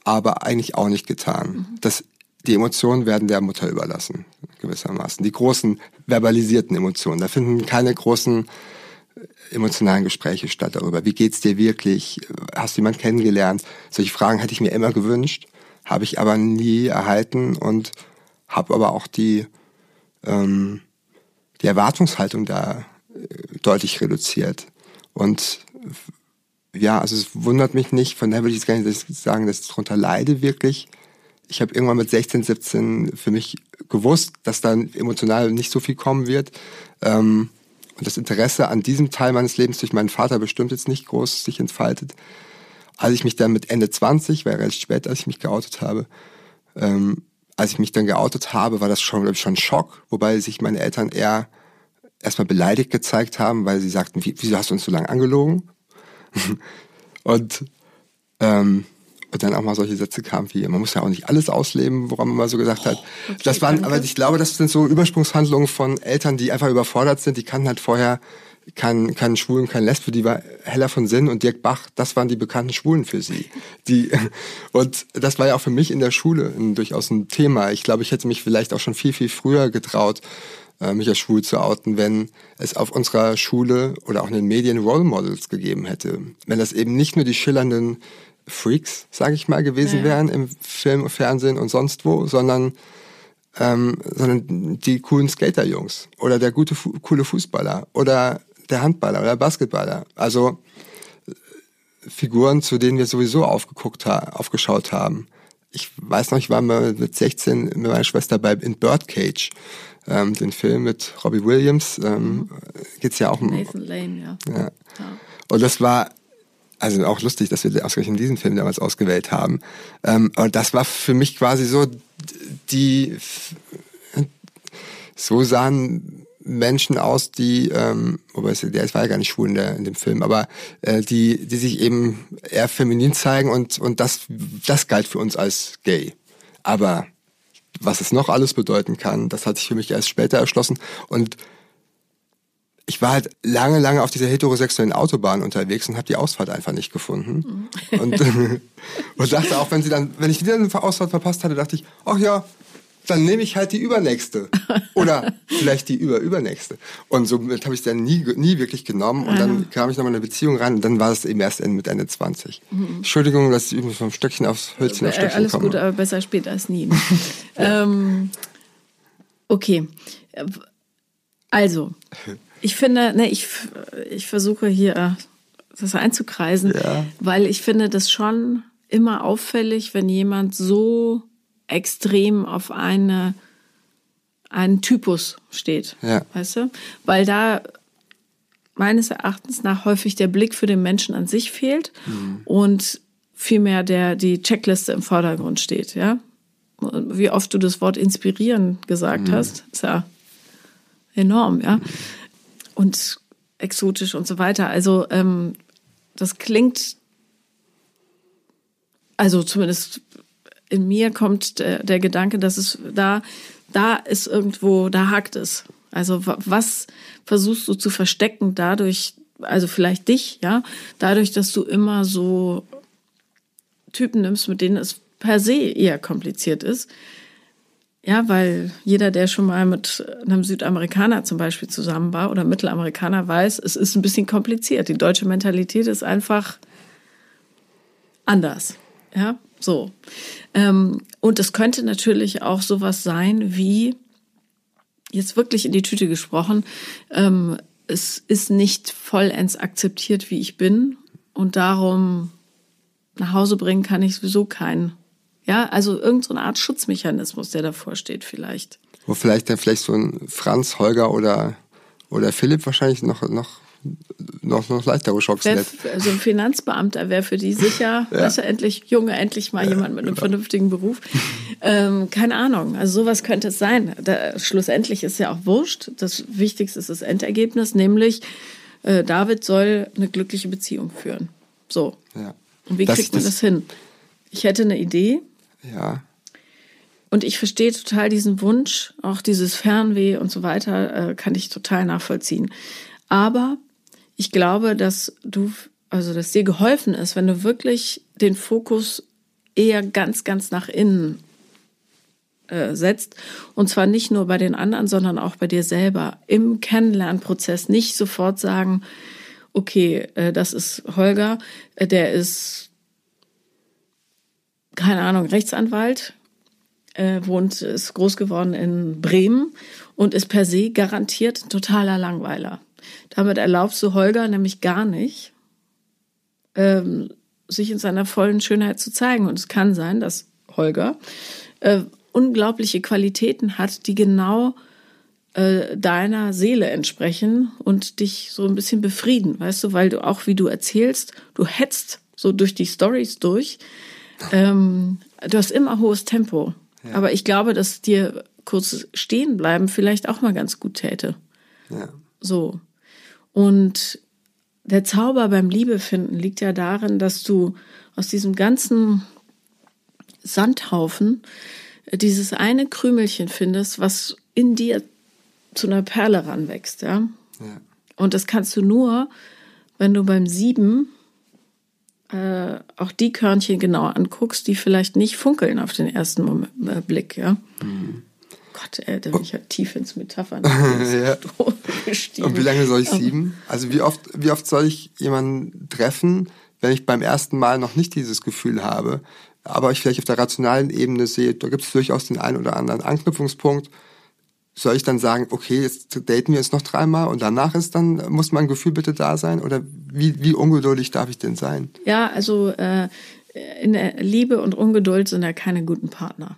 aber eigentlich auch nicht getan. Mhm. Das, die Emotionen werden der Mutter überlassen, gewissermaßen. Die großen verbalisierten Emotionen. Da finden keine großen emotionalen Gespräche statt darüber. Wie geht's dir wirklich? Hast du jemanden kennengelernt? Solche Fragen hätte ich mir immer gewünscht, habe ich aber nie erhalten und habe aber auch die, ähm, die Erwartungshaltung da äh, deutlich reduziert. Und ja, also es wundert mich nicht, von daher würde ich jetzt gar nicht sagen, dass ich darunter leide wirklich. Ich habe irgendwann mit 16, 17 für mich gewusst, dass dann emotional nicht so viel kommen wird. Ähm, und das Interesse an diesem Teil meines Lebens durch meinen Vater bestimmt jetzt nicht groß sich entfaltet. Als ich mich dann mit Ende 20, war recht spät, als ich mich geoutet habe, ähm, als ich mich dann geoutet habe, war das schon, glaube ich, schon ein Schock, wobei sich meine Eltern eher erstmal beleidigt gezeigt haben, weil sie sagten, wie, wieso hast du uns so lange angelogen? und ähm, und dann auch mal solche Sätze kamen wie, man muss ja auch nicht alles ausleben, woran man mal so gesagt hat. Oh, okay, das waren, danke. aber ich glaube, das sind so Übersprungshandlungen von Eltern, die einfach überfordert sind. Die kannten halt vorher keinen keinen Schwulen, kein Lesbe, die war Heller von Sinn und Dirk Bach, das waren die bekannten Schwulen für sie. Die, und das war ja auch für mich in der Schule ein, durchaus ein Thema. Ich glaube, ich hätte mich vielleicht auch schon viel, viel früher getraut, äh, mich als schwul zu outen, wenn es auf unserer Schule oder auch in den Medien Role Models gegeben hätte. Wenn das eben nicht nur die schillernden Freaks, sage ich mal, gewesen ja. wären im Film, Fernsehen und sonst wo, sondern ähm, sondern die coolen Skaterjungs oder der gute, coole Fußballer oder der Handballer oder Basketballer. Also Figuren, zu denen wir sowieso aufgeguckt ha aufgeschaut haben. Ich weiß noch, ich war mal mit 16 mit meiner Schwester bei in Birdcage, ähm, den Film mit Robbie Williams. Ähm, mhm. Geht's ja auch um Nathan Lane, ja. ja. ja. Und das war also auch lustig, dass wir ausgerechnet diesen Film damals ausgewählt haben. Ähm, und das war für mich quasi so die so sahen Menschen aus, die, ähm, der war ja gar nicht schwul in, der, in dem Film, aber äh, die, die sich eben eher feminin zeigen und, und das, das galt für uns als gay. Aber was es noch alles bedeuten kann, das hat sich für mich erst später erschlossen. Und ich war halt lange, lange auf dieser heterosexuellen Autobahn unterwegs und habe die Ausfahrt einfach nicht gefunden. Mhm. Und, und dachte auch, wenn sie dann, wenn ich wieder eine Ausfahrt verpasst hatte, dachte ich, ach ja, dann nehme ich halt die übernächste. Oder vielleicht die überübernächste. Und somit habe ich es dann nie, nie wirklich genommen. Und dann kam ich nochmal in eine Beziehung rein und dann war es eben erst mit Ende 20. Mhm. Entschuldigung, dass ich vom Stöckchen aufs Hölzchen auf äh, Stöckchen Alles komme. gut, aber besser spät als nie. ähm, okay. Also, ich finde, ne, ich, ich versuche hier das einzukreisen, ja. weil ich finde das schon immer auffällig, wenn jemand so extrem auf eine, einen Typus steht. Ja. Weißt du? Weil da meines Erachtens nach häufig der Blick für den Menschen an sich fehlt mhm. und vielmehr der, die Checkliste im Vordergrund steht, ja. Wie oft du das Wort inspirieren gesagt mhm. hast, ist ja enorm, ja. Und exotisch und so weiter. Also ähm, das klingt, also zumindest in mir kommt der, der Gedanke, dass es da, da ist irgendwo, da hakt es. Also was versuchst du zu verstecken dadurch, also vielleicht dich, ja, dadurch, dass du immer so Typen nimmst, mit denen es per se eher kompliziert ist. Ja, weil jeder, der schon mal mit einem Südamerikaner zum Beispiel zusammen war oder Mittelamerikaner weiß, es ist ein bisschen kompliziert. Die deutsche Mentalität ist einfach anders. Ja, so. Ähm, und es könnte natürlich auch sowas sein wie, jetzt wirklich in die Tüte gesprochen, ähm, es ist nicht vollends akzeptiert, wie ich bin. Und darum nach Hause bringen kann ich sowieso keinen. Ja, also irgendeine so Art Schutzmechanismus, der davor steht, vielleicht. Wo vielleicht, vielleicht so ein Franz, Holger oder, oder Philipp wahrscheinlich noch, noch noch, noch leichtere Schocks wär, Also ein Finanzbeamter wäre für die sicher, ja. weißt du, endlich, Junge, endlich mal ja, jemand mit einem genau. vernünftigen Beruf. Ähm, keine Ahnung, also sowas könnte es sein. Da, schlussendlich ist ja auch wurscht. Das Wichtigste ist das Endergebnis, nämlich äh, David soll eine glückliche Beziehung führen. So. Ja. Und wie das, kriegt man das, das hin? Ich hätte eine Idee. Ja. Und ich verstehe total diesen Wunsch, auch dieses Fernweh und so weiter, äh, kann ich total nachvollziehen. Aber ich glaube, dass du, also dass dir geholfen ist, wenn du wirklich den Fokus eher ganz, ganz nach innen äh, setzt. Und zwar nicht nur bei den anderen, sondern auch bei dir selber. Im Kennenlernprozess nicht sofort sagen, okay, äh, das ist Holger, äh, der ist, keine Ahnung, Rechtsanwalt, äh, wohnt, ist groß geworden in Bremen und ist per se garantiert totaler Langweiler. Damit erlaubst du Holger nämlich gar nicht, ähm, sich in seiner vollen Schönheit zu zeigen. Und es kann sein, dass Holger äh, unglaubliche Qualitäten hat, die genau äh, deiner Seele entsprechen und dich so ein bisschen befrieden, weißt du, weil du auch, wie du erzählst, du hetzt so durch die Stories durch. Ähm, du hast immer hohes Tempo. Ja. Aber ich glaube, dass dir kurz stehen bleiben vielleicht auch mal ganz gut täte. Ja. So. Und der Zauber beim Liebefinden liegt ja darin, dass du aus diesem ganzen Sandhaufen dieses eine Krümelchen findest, was in dir zu einer Perle ranwächst, ja. ja. Und das kannst du nur, wenn du beim Sieben äh, auch die Körnchen genau anguckst, die vielleicht nicht funkeln auf den ersten Moment, äh, Blick, ja. Mhm. Gott, ey, da bin ich ja tief ins Metaphern. ja. Und wie lange soll ich sieben? Also wie oft, wie oft soll ich jemanden treffen, wenn ich beim ersten Mal noch nicht dieses Gefühl habe? aber ich vielleicht auf der rationalen Ebene sehe, da gibt es durchaus den einen oder anderen Anknüpfungspunkt. Soll ich dann sagen, okay, jetzt daten wir uns noch dreimal und danach ist dann, muss mein Gefühl bitte da sein? Oder wie, wie ungeduldig darf ich denn sein? Ja, also äh, in der Liebe und Ungeduld sind ja keine guten Partner.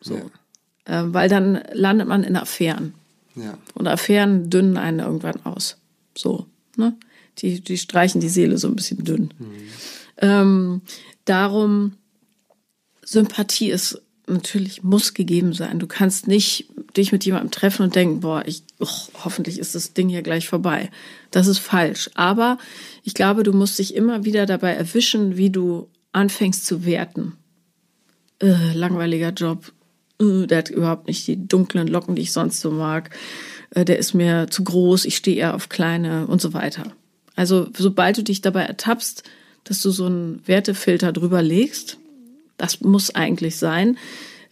So. Ja. Äh, weil dann landet man in Affären. Ja. Und Affären dünnen einen irgendwann aus. So. Ne? Die, die streichen die Seele so ein bisschen dünn. Mhm. Ähm, darum, Sympathie ist natürlich, muss gegeben sein. Du kannst nicht dich mit jemandem treffen und denken, boah, ich, oh, hoffentlich ist das Ding hier gleich vorbei. Das ist falsch. Aber ich glaube, du musst dich immer wieder dabei erwischen, wie du anfängst zu werten. Äh, langweiliger Job. Äh, der hat überhaupt nicht die dunklen Locken, die ich sonst so mag. Äh, der ist mir zu groß, ich stehe eher auf kleine und so weiter. Also sobald du dich dabei ertappst, dass du so einen Wertefilter drüber legst, das muss eigentlich sein,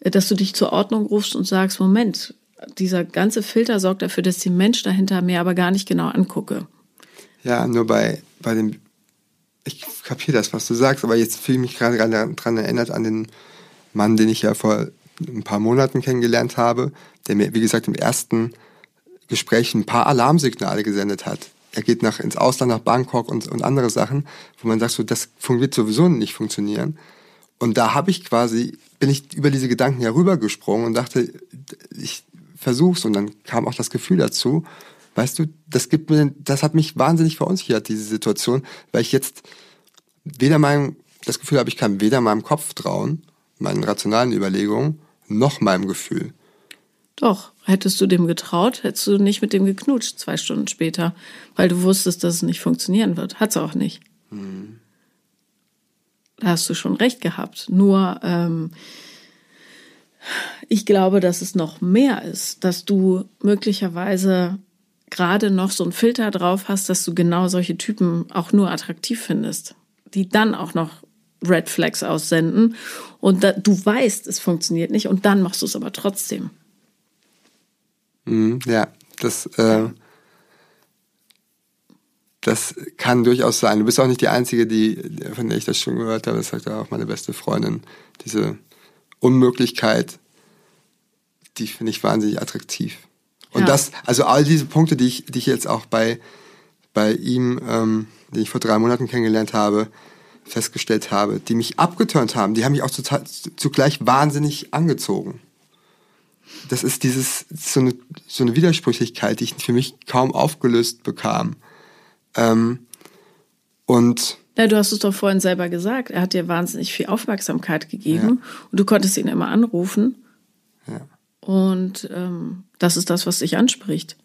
äh, dass du dich zur Ordnung rufst und sagst, Moment, dieser ganze Filter sorgt dafür, dass die Mensch dahinter mir aber gar nicht genau angucke. Ja, nur bei, bei dem, ich kapiere das, was du sagst, aber jetzt fühle ich mich gerade daran erinnert an den Mann, den ich ja vor ein paar Monaten kennengelernt habe, der mir, wie gesagt, im ersten Gespräch ein paar Alarmsignale gesendet hat. Er geht nach, ins Ausland, nach Bangkok und, und andere Sachen, wo man sagt, so, das wird sowieso nicht funktionieren. Und da habe ich quasi, bin ich über diese Gedanken herübergesprungen und dachte, ich versuch's. Und dann kam auch das Gefühl dazu, weißt du, das gibt mir, das hat mich wahnsinnig verunsichert, diese Situation, weil ich jetzt weder meinem, das Gefühl habe, ich kann weder meinem Kopf trauen, meinen rationalen Überlegungen, noch meinem Gefühl. Doch, hättest du dem getraut, hättest du nicht mit dem geknutscht zwei Stunden später, weil du wusstest, dass es nicht funktionieren wird. Hat's auch nicht. Hm. Da hast du schon recht gehabt. Nur ähm, ich glaube, dass es noch mehr ist, dass du möglicherweise gerade noch so einen Filter drauf hast, dass du genau solche Typen auch nur attraktiv findest, die dann auch noch Red Flags aussenden und da, du weißt, es funktioniert nicht und dann machst du es aber trotzdem. Mhm, ja, das, äh, das kann durchaus sein. Du bist auch nicht die Einzige, die, von der ich das schon gehört habe. Das sagt auch meine beste Freundin. Diese Unmöglichkeit, die finde ich wahnsinnig attraktiv. Und ja. das, also all diese Punkte, die ich, die ich jetzt auch bei, bei ihm, ähm, den ich vor drei Monaten kennengelernt habe, festgestellt habe, die mich abgeturnt haben, die haben mich auch total, zugleich wahnsinnig angezogen. Das ist dieses, so eine, so eine Widersprüchlichkeit, die ich für mich kaum aufgelöst bekam. Ähm, und ja, du hast es doch vorhin selber gesagt. Er hat dir wahnsinnig viel Aufmerksamkeit gegeben ja. und du konntest ihn immer anrufen. Ja. Und ähm, das ist das, was dich anspricht.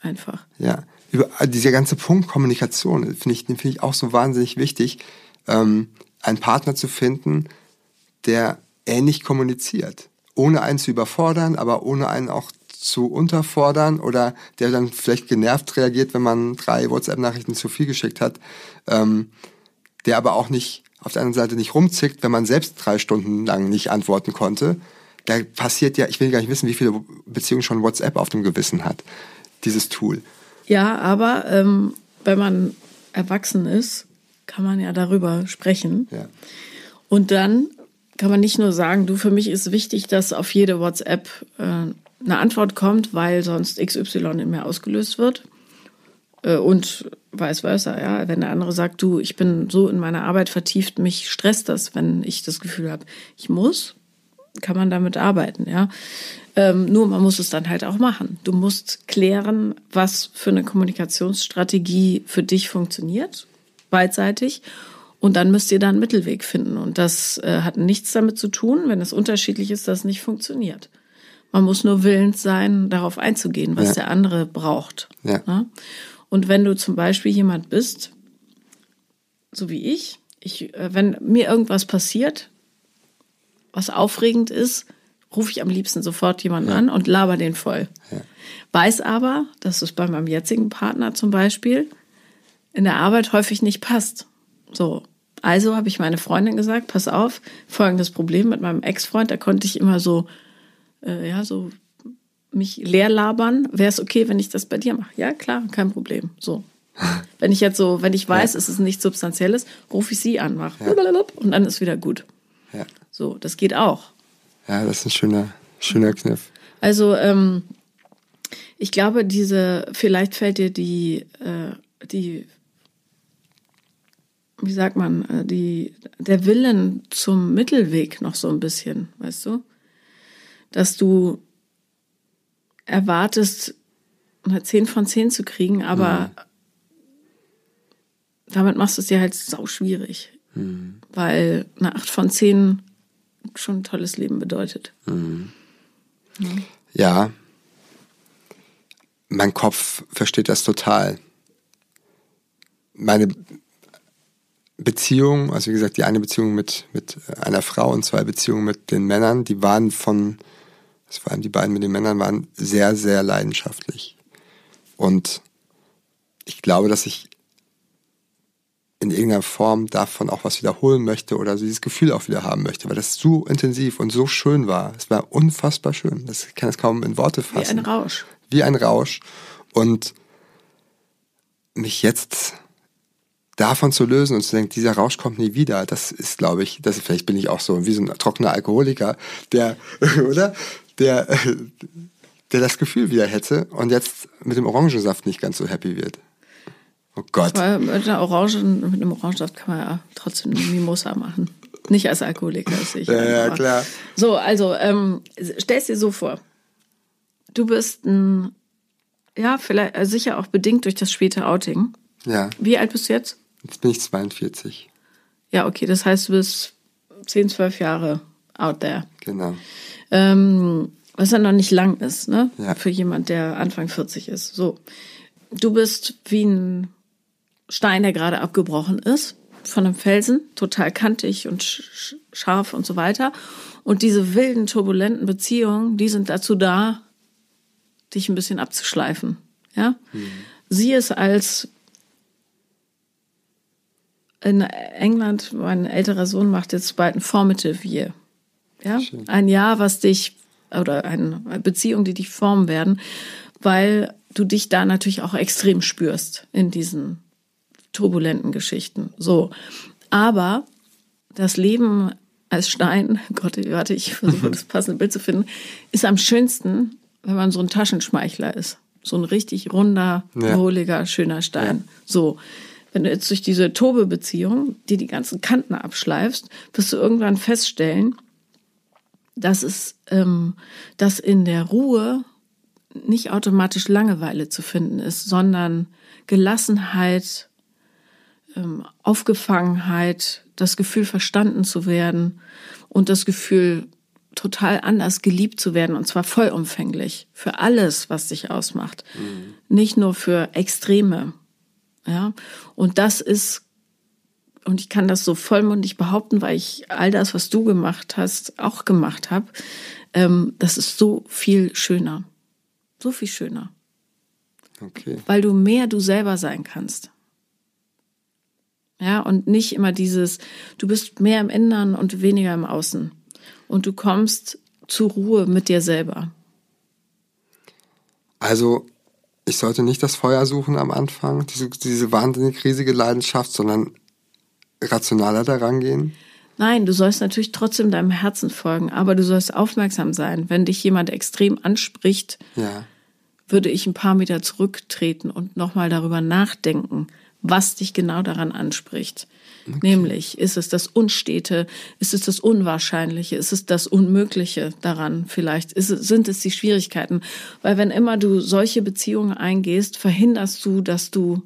Einfach. Ja, über dieser ganze Punkt Kommunikation finde ich, finde ich auch so wahnsinnig wichtig ähm, einen Partner zu finden, der ähnlich kommuniziert. Ohne einen zu überfordern, aber ohne einen auch zu unterfordern oder der dann vielleicht genervt reagiert, wenn man drei WhatsApp-Nachrichten zu viel geschickt hat, ähm, der aber auch nicht auf der anderen Seite nicht rumzickt, wenn man selbst drei Stunden lang nicht antworten konnte. Da passiert ja, ich will gar nicht wissen, wie viele Beziehungen schon WhatsApp auf dem Gewissen hat, dieses Tool. Ja, aber ähm, wenn man erwachsen ist, kann man ja darüber sprechen. Ja. Und dann kann man nicht nur sagen, du, für mich ist wichtig, dass auf jede WhatsApp äh, eine Antwort kommt, weil sonst XY nicht mehr ausgelöst wird. Äh, und vice versa, ja. Wenn der andere sagt, du, ich bin so in meiner Arbeit vertieft, mich stresst das, wenn ich das Gefühl habe, ich muss, kann man damit arbeiten, ja. Ähm, nur man muss es dann halt auch machen. Du musst klären, was für eine Kommunikationsstrategie für dich funktioniert beidseitig. Und dann müsst ihr da einen Mittelweg finden. Und das äh, hat nichts damit zu tun, wenn es unterschiedlich ist, dass es nicht funktioniert. Man muss nur willens sein, darauf einzugehen, was ja. der andere braucht. Ja. Und wenn du zum Beispiel jemand bist, so wie ich, ich, äh, wenn mir irgendwas passiert, was aufregend ist, rufe ich am liebsten sofort jemanden ja. an und laber den voll. Ja. Weiß aber, dass es bei meinem jetzigen Partner zum Beispiel in der Arbeit häufig nicht passt. So. Also habe ich meine Freundin gesagt, pass auf, folgendes Problem mit meinem Ex-Freund, da konnte ich immer so, äh, ja, so mich leer labern. Wäre es okay, wenn ich das bei dir mache? Ja, klar, kein Problem. So. Wenn ich jetzt so, wenn ich weiß, ja. es ist nichts Substanzielles, rufe ich sie an, mache ja. und dann ist wieder gut. Ja. So, das geht auch. Ja, das ist ein schöner, schöner Kniff. Also, ähm, ich glaube, diese, vielleicht fällt dir die, äh, die, wie sagt man, äh, die, der Willen zum Mittelweg noch so ein bisschen, weißt du? Dass du erwartest, eine 10 von 10 zu kriegen, aber mhm. damit machst du es dir halt sau schwierig. Mhm. Weil eine 8 von 10 schon ein tolles Leben bedeutet. Mhm. Ja. ja. Mein Kopf versteht das total. Meine Beziehung, also wie gesagt, die eine Beziehung mit, mit einer Frau und zwei Beziehungen mit den Männern, die waren von, das waren die beiden mit den Männern, waren sehr, sehr leidenschaftlich. Und ich glaube, dass ich in irgendeiner Form davon auch was wiederholen möchte oder dieses Gefühl auch wieder haben möchte, weil das so intensiv und so schön war. Es war unfassbar schön. Das kann es kaum in Worte fassen. Wie ein Rausch. Wie ein Rausch. Und mich jetzt davon zu lösen und zu denken, dieser Rausch kommt nie wieder, das ist, glaube ich, das vielleicht bin ich auch so wie so ein trockener Alkoholiker, der, oder? Der, der das Gefühl wieder hätte und jetzt mit dem Orangensaft nicht ganz so happy wird. Oh Gott. Aber mit einer Orangen, mit einem Orangensaft kann man ja trotzdem eine Mimosa machen. Nicht als Alkoholiker, sicher. Ja, ja, klar. So, also, ähm, stell's dir so vor. Du bist ein, ja, vielleicht, äh, sicher auch bedingt durch das späte Outing. Ja. Wie alt bist du jetzt? Jetzt bin ich 42. Ja, okay, das heißt, du bist 10, 12 Jahre out there. Genau. Ähm, was ja noch nicht lang ist, ne? Ja. Für jemand, der Anfang 40 ist. So. Du bist wie ein Stein, der gerade abgebrochen ist von einem Felsen, total kantig und scharf und so weiter. Und diese wilden, turbulenten Beziehungen, die sind dazu da, dich ein bisschen abzuschleifen. Ja? Mhm. Sieh es als in England, mein älterer Sohn macht jetzt bald ein Formative Year. Ja? Ein Jahr, was dich, oder eine Beziehung, die dich formen werden, weil du dich da natürlich auch extrem spürst in diesen turbulenten Geschichten. So. Aber das Leben als Stein, Gott, warte, ich versuche das passende Bild zu finden, ist am schönsten, wenn man so ein Taschenschmeichler ist. So ein richtig runder, ja. wohliger, schöner Stein. Ja. So. Wenn du jetzt durch diese Tobe-Beziehung, die die ganzen Kanten abschleifst, wirst du irgendwann feststellen, dass es, ähm, dass in der Ruhe nicht automatisch Langeweile zu finden ist, sondern Gelassenheit, ähm, Aufgefangenheit, das Gefühl verstanden zu werden und das Gefühl total anders geliebt zu werden und zwar vollumfänglich für alles, was dich ausmacht, mhm. nicht nur für Extreme. Ja, und das ist und ich kann das so vollmundig behaupten, weil ich all das, was du gemacht hast, auch gemacht habe. Ähm, das ist so viel schöner, so viel schöner, okay. weil du mehr du selber sein kannst. Ja, und nicht immer dieses, du bist mehr im Innern und weniger im Außen. Und du kommst zur Ruhe mit dir selber. Also, ich sollte nicht das Feuer suchen am Anfang, diese, diese wahnsinnig riesige Leidenschaft, sondern rationaler daran gehen? Nein, du sollst natürlich trotzdem deinem Herzen folgen, aber du sollst aufmerksam sein. Wenn dich jemand extrem anspricht, ja. würde ich ein paar Meter zurücktreten und nochmal darüber nachdenken, was dich genau daran anspricht. Okay. Nämlich, ist es das Unstete, ist es das Unwahrscheinliche, ist es das Unmögliche daran vielleicht, es, sind es die Schwierigkeiten? Weil wenn immer du solche Beziehungen eingehst, verhinderst du, dass du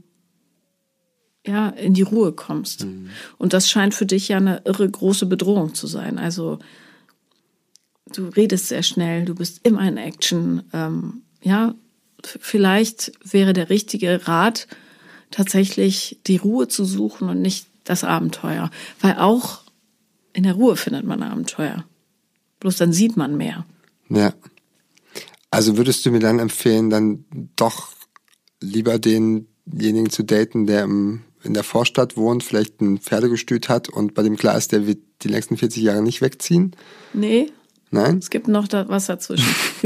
ja in die Ruhe kommst. Mhm. Und das scheint für dich ja eine irre große Bedrohung zu sein. Also du redest sehr schnell, du bist immer in Action. Ähm, ja, vielleicht wäre der richtige Rat, tatsächlich die Ruhe zu suchen und nicht das Abenteuer. Weil auch in der Ruhe findet man Abenteuer. Bloß dann sieht man mehr. Ja. Also würdest du mir dann empfehlen, dann doch lieber denjenigen zu daten, der im, in der Vorstadt wohnt, vielleicht ein Pferdegestüt hat und bei dem klar ist, der wird die nächsten 40 Jahre nicht wegziehen? Nee. Nein? Es gibt noch da was dazwischen.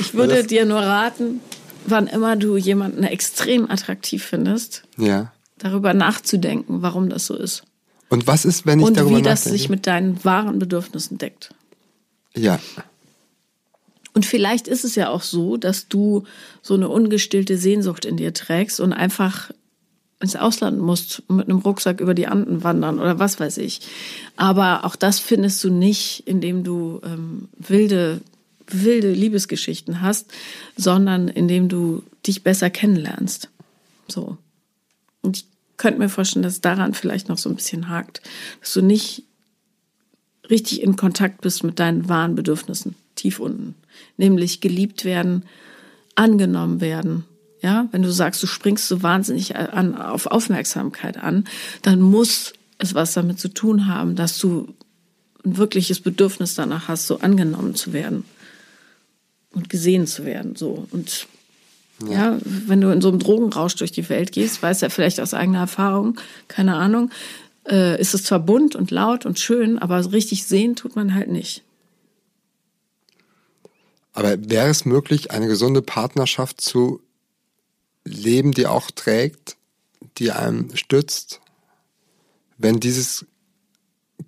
ich würde dir nur raten, wann immer du jemanden extrem attraktiv findest, ja. darüber nachzudenken, warum das so ist. Und was ist, wenn ich und darüber wie das nachdenke? sich mit deinen wahren Bedürfnissen deckt. Ja, Und vielleicht ist es ja auch so, dass du so eine ungestillte Sehnsucht in dir trägst und einfach ins Ausland musst mit einem Rucksack über die Anden wandern oder was weiß ich. Aber auch das findest du nicht, indem du ähm, wilde, wilde Liebesgeschichten hast, sondern indem du dich besser kennenlernst. So. Und ich könnte mir vorstellen, dass daran vielleicht noch so ein bisschen hakt, dass du nicht richtig in Kontakt bist mit deinen wahren Bedürfnissen, tief unten. Nämlich geliebt werden, angenommen werden. Ja, wenn du sagst, du springst so wahnsinnig an, auf Aufmerksamkeit an, dann muss es was damit zu tun haben, dass du ein wirkliches Bedürfnis danach hast, so angenommen zu werden und gesehen zu werden, so. Und ja. wenn du in so einem Drogenrausch durch die Welt gehst, weißt du ja vielleicht aus eigener Erfahrung, keine Ahnung, äh, ist es zwar bunt und laut und schön, aber so richtig sehen tut man halt nicht. aber wäre es möglich, eine gesunde Partnerschaft zu leben, die auch trägt, die einem stützt, wenn dieses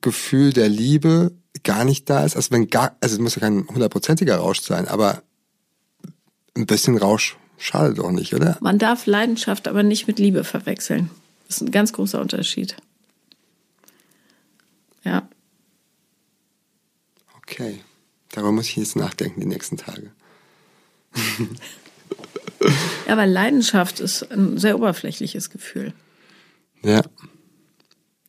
Gefühl der Liebe gar nicht da ist? Also wenn gar, also es muss ja kein hundertprozentiger Rausch sein, aber ein bisschen Rausch schadet auch nicht, oder? Man darf Leidenschaft aber nicht mit Liebe verwechseln. Das ist ein ganz großer Unterschied. Ja. Okay. Darüber muss ich jetzt nachdenken die nächsten Tage. Ja, weil Leidenschaft ist ein sehr oberflächliches Gefühl. Ja.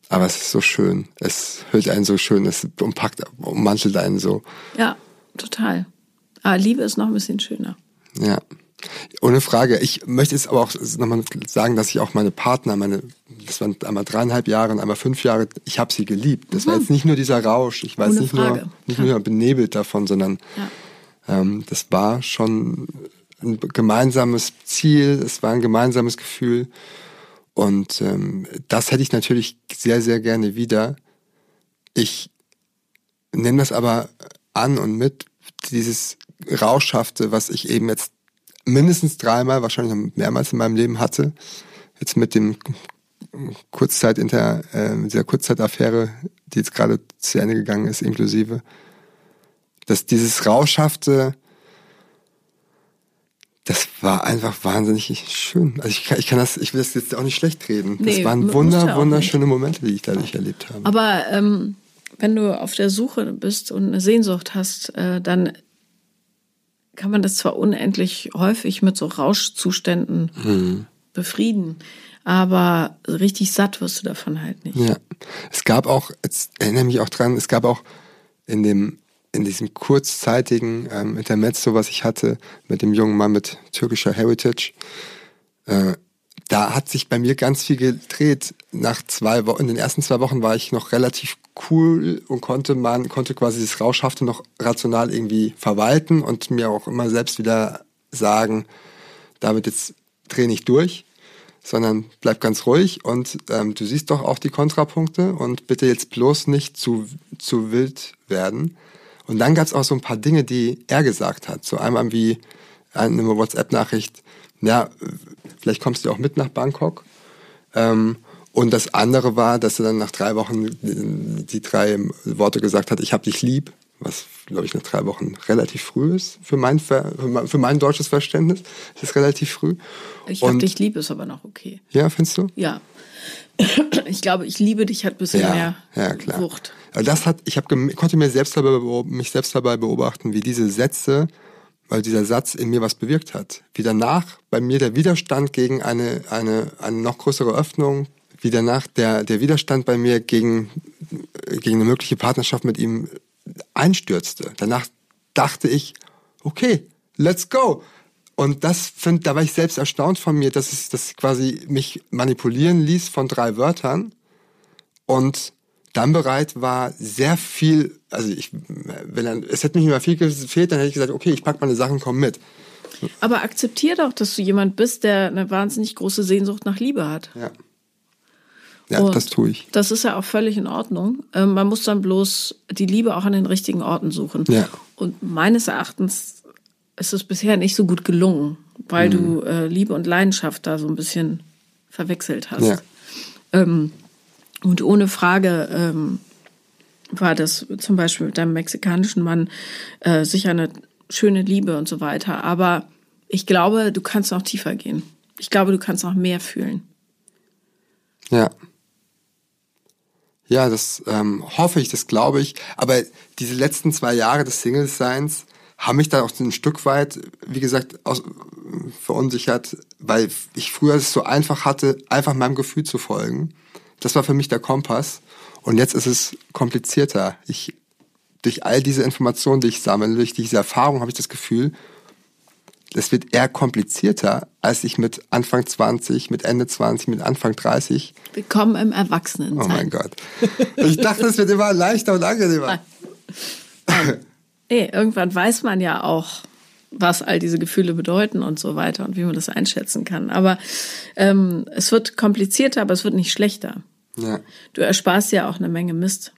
Aber es ist so schön. Es hüllt einen so schön, es umpackt, ummantelt einen so. Ja, total. Aber Liebe ist noch ein bisschen schöner. Ja. Ohne Frage. Ich möchte jetzt aber auch nochmal sagen, dass ich auch meine Partner, meine, das waren einmal dreieinhalb Jahre und einmal fünf Jahre, ich habe sie geliebt. Das war jetzt nicht nur dieser Rausch. Ich war Ohne jetzt nicht nur, Frage. nicht nur benebelt davon, sondern Ja. ähm, das war schon ein gemeinsames Ziel, es war ein gemeinsames Gefühl. Und ähm, das hätte ich natürlich sehr, sehr gerne wieder. Ich nehme das aber an und mit, dieses Rauschhafte, was ich eben jetzt mindestens dreimal, wahrscheinlich mehrmals in meinem Leben hatte, jetzt mit dem Kurzzeit äh, dieser Kurzzeitaffäre, die jetzt gerade zu Ende gegangen ist, inklusive, dass dieses Rauschhafte, das war einfach wahnsinnig schön. Also ich kann, ich kann das, ich will das jetzt auch nicht schlecht reden. Nee, das waren wunder, wunderschöne Momente, die ich dadurch erlebt habe. Aber ähm, wenn du auf der Suche bist und eine Sehnsucht hast, äh, dann kann man das zwar unendlich häufig mit so Rauschzuständen Mhm. befrieden, aber richtig satt wirst du davon halt nicht. Ja. Es gab auch, jetzt erinnere mich auch dran, es gab auch in dem, in diesem kurzzeitigen ähm, Intermezzo, was ich hatte mit dem jungen Mann mit türkischer Heritage, äh, da hat sich bei mir ganz viel gedreht. Nach zwei Wochen, in den ersten zwei Wochen war ich noch relativ cool und konnte man, konnte quasi das Rauschhafte noch rational irgendwie verwalten und mir auch immer selbst wieder sagen, damit jetzt dreh nicht durch, sondern bleib ganz ruhig und ähm, du siehst doch auch die Kontrapunkte und bitte jetzt bloß nicht zu, zu wild werden. Und dann gab es auch so ein paar Dinge, die er gesagt hat. So einmal wie eine WhatsApp-Nachricht, ja, vielleicht kommst du auch mit nach Bangkok. Ähm, und das andere war, dass er dann nach drei Wochen die drei Worte gesagt hat, ich hab dich lieb, was, glaube ich, nach drei Wochen relativ früh ist für mein, Ver für mein, deutsches Verständnis. Das ist relativ früh. Ich hab Und- dich lieb ist aber noch okay. Ja, findest du? Ja. Ich glaube, ich liebe dich hat ein bisschen Ja, mehr ja, klar. Wucht. Das hat, ich hab, konnte mir selbst dabei, mich selbst dabei beobachten, wie diese Sätze, weil dieser Satz in mir was bewirkt hat. Wie danach bei mir der Widerstand gegen eine, eine, eine noch größere Öffnung, wie danach der, der Widerstand bei mir gegen, gegen eine mögliche Partnerschaft mit ihm einstürzte. Danach dachte ich, okay, let's go. Und das find, da war ich selbst erstaunt von mir, dass es das quasi mich manipulieren ließ von drei Wörtern und dann bereit war, sehr viel, also ich, wenn dann, es hätte mir nicht mehr viel gefehlt, dann hätte ich gesagt, okay, ich pack meine Sachen, komm mit. Aber akzeptier doch, dass du jemand bist, der eine wahnsinnig große Sehnsucht nach Liebe hat. Ja. Ja, Und das tue ich. Das ist ja auch völlig in Ordnung. Ähm, man muss dann bloß die Liebe auch an den richtigen Orten suchen. Ja. Und meines Erachtens ist es bisher nicht so gut gelungen, weil du äh, Liebe und Leidenschaft da so ein bisschen verwechselt hast. Ja. Ähm, Und ohne Frage ähm, war das zum Beispiel mit deinem mexikanischen Mann äh, sicher eine schöne Liebe und so weiter. Aber ich glaube, du kannst noch tiefer gehen. Ich glaube, du kannst noch mehr fühlen. Ja. Ja, das ähm, hoffe ich, das glaube ich. Aber diese letzten zwei Jahre des Single-Seins haben mich da auch ein Stück weit, wie gesagt, aus, verunsichert, weil ich früher es so einfach hatte, einfach meinem Gefühl zu folgen. Das war für mich der Kompass. Und jetzt ist es komplizierter. Ich, durch all diese Informationen, die ich sammle, durch diese Erfahrung habe ich das Gefühl, es wird eher komplizierter, als ich mit Anfang 20, mit Ende 20, mit Anfang 30. Willkommen im Erwachsenen. Oh mein Gott. Ich dachte, es wird immer leichter und angenehmer. Nee, irgendwann weiß man ja auch, was all diese Gefühle bedeuten und so weiter und wie man das einschätzen kann. Aber ähm, es wird komplizierter, aber es wird nicht schlechter. Ja. Du ersparst ja auch eine Menge Mist.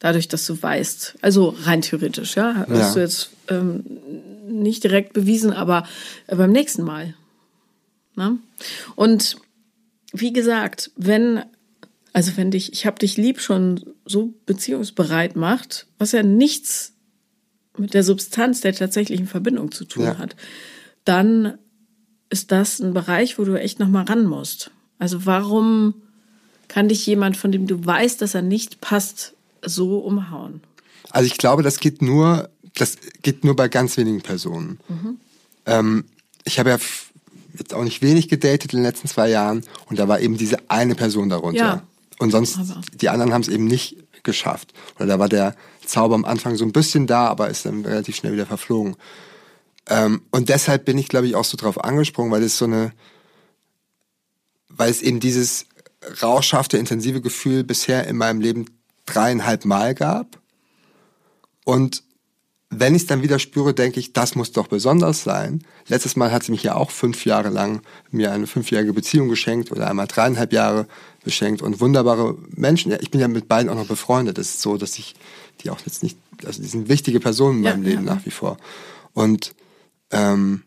Dadurch, dass du weißt. Also rein theoretisch, ja. Hast Ja. du jetzt ähm, nicht direkt bewiesen, aber äh, beim nächsten Mal. Ne? Und wie gesagt, wenn, also wenn dich, ich hab dich lieb schon so beziehungsbereit macht, was ja nichts mit der Substanz der tatsächlichen Verbindung zu tun Ja. hat, dann ist das ein Bereich, wo du echt noch mal ran musst. Also warum kann dich jemand, von dem du weißt, dass er nicht passt, so umhauen? Also ich glaube, das geht nur, das geht nur bei ganz wenigen Personen. Ähm, ich habe ja jetzt auch nicht wenig gedatet in den letzten zwei Jahren und da war eben diese eine Person darunter. Ja. Und sonst, Aber- die anderen haben es eben nicht geschafft. Oder da war der Zauber am Anfang so ein bisschen da, aber ist dann relativ schnell wieder verflogen. Ähm, und deshalb bin ich, glaube ich, auch so drauf angesprungen, weil es so eine, weil es eben dieses rauschhafte, intensive Gefühl bisher in meinem Leben dreieinhalb Mal gab. Und wenn ich es dann wieder spüre, denke ich, das muss doch besonders sein. Letztes Mal hat sie mich ja auch fünf Jahre lang mir eine fünfjährige Beziehung geschenkt oder einmal dreieinhalb Jahre beschenkt und wunderbare Menschen. Ja, ich bin ja mit beiden auch noch befreundet. Es ist so, dass ich die auch jetzt nicht, also die sind wichtige Personen in Ja, meinem Leben ja. nach wie vor. Und ähm,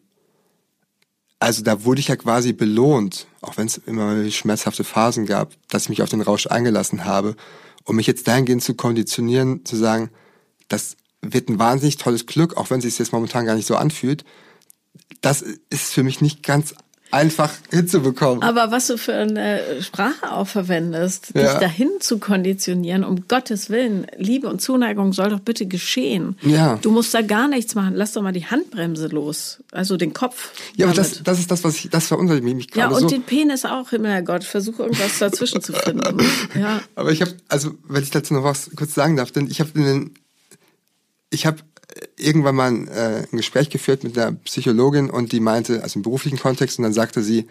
also da wurde ich ja quasi belohnt, auch wenn es immer schmerzhafte Phasen gab, dass ich mich auf den Rausch eingelassen habe, um mich jetzt dahingehend zu konditionieren, zu sagen, das wird ein wahnsinnig tolles Glück, auch wenn es sich jetzt momentan gar nicht so anfühlt. Das ist für mich nicht ganz einfach hinzubekommen. Aber was du für eine Sprache auch verwendest, Ja. dich dahin zu konditionieren, um Gottes Willen, Liebe und Zuneigung soll doch bitte geschehen. Ja. Du musst da gar nichts machen. Lass doch mal die Handbremse los. Also den Kopf. ja, aber das, das ist das, was ich, das verunsichert mich ja, gerade und so. den Penis auch, Himmelherrgott. Versuch irgendwas dazwischen zu finden. Ja. Aber ich habe, also wenn ich dazu noch was kurz sagen darf, denn ich habe in den, ich habe irgendwann mal ein, äh, ein Gespräch geführt mit einer Psychologin und die meinte, also im beruflichen Kontext, und dann sagte sie,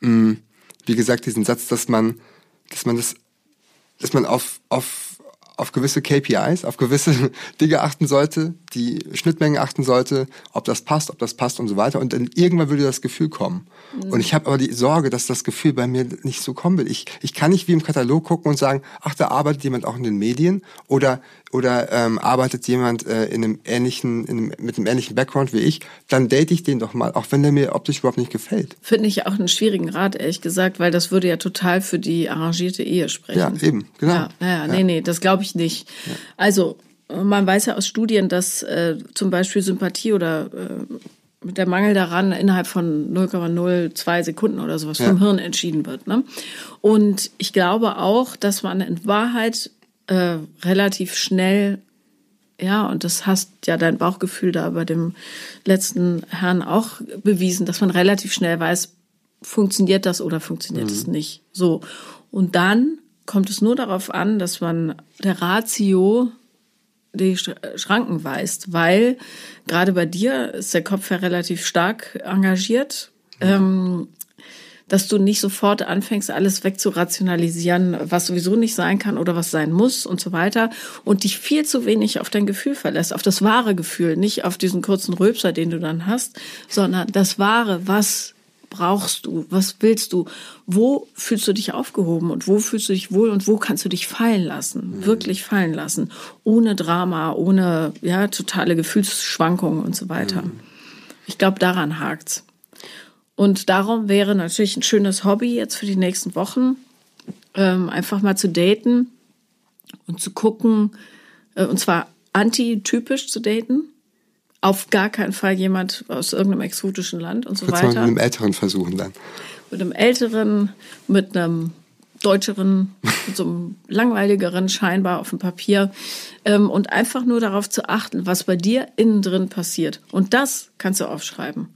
mh, wie gesagt, diesen Satz, dass man, dass man das, dass man auf, auf, auf gewisse KPIs, auf gewisse Dinge achten sollte, die Schnittmengen achten sollte, ob das passt, ob das passt und so weiter. Und dann irgendwann würde das Gefühl kommen. Und ich habe aber die Sorge, dass das Gefühl bei mir nicht so kommen will. Ich, ich kann nicht wie im Katalog gucken und sagen, ach, da arbeitet jemand auch in den Medien oder, oder ähm, arbeitet jemand äh, in einem ähnlichen, in einem, mit einem ähnlichen Background wie ich, dann date ich den doch mal, auch wenn der mir optisch überhaupt nicht gefällt. Finde ich auch einen schwierigen Rat, ehrlich gesagt, weil das würde ja total für die arrangierte Ehe sprechen. Ja, eben, genau. Ja, ja, nee, nee, das glaube ich nicht. Also, man weiß ja aus Studien, dass äh, zum Beispiel Sympathie oder äh, der Mangel daran innerhalb von 0,02 Sekunden oder sowas vom Ja. Hirn entschieden wird. Ne? Und ich glaube auch, dass man in Wahrheit äh, relativ schnell ja, und das hast ja dein Bauchgefühl da bei dem letzten Herrn auch bewiesen, dass man relativ schnell weiß, funktioniert das oder funktioniert es nicht. So. Und dann kommt es nur darauf an, dass man der Ratio die Sch- Schranken weist, weil gerade bei dir ist der Kopf ja relativ stark engagiert. Ähm, dass du nicht sofort anfängst, alles wegzurationalisieren, was sowieso nicht sein kann oder was sein muss und so weiter und dich viel zu wenig auf dein Gefühl verlässt, auf das wahre Gefühl, nicht auf diesen kurzen Rülpser, den du dann hast, sondern das wahre, was brauchst du, was willst du, wo fühlst du dich aufgehoben und wo fühlst du dich wohl und wo kannst du dich fallen lassen, wirklich fallen lassen, ohne Drama, ohne ja totale Gefühlsschwankungen und so weiter. Ich glaube, daran hakt's. Und darum wäre natürlich ein schönes Hobby jetzt für die nächsten Wochen, ähm, einfach mal zu daten und zu gucken, äh, und zwar antitypisch zu daten. Auf gar keinen Fall jemand aus irgendeinem exotischen Land und so Kurz weiter. mit einem Älteren versuchen dann. Mit einem älteren, mit einem deutscheren, mit so einem langweiligeren scheinbar auf dem Papier. Ähm, und einfach nur darauf zu achten, was bei dir innen drin passiert. Und das kannst du aufschreiben.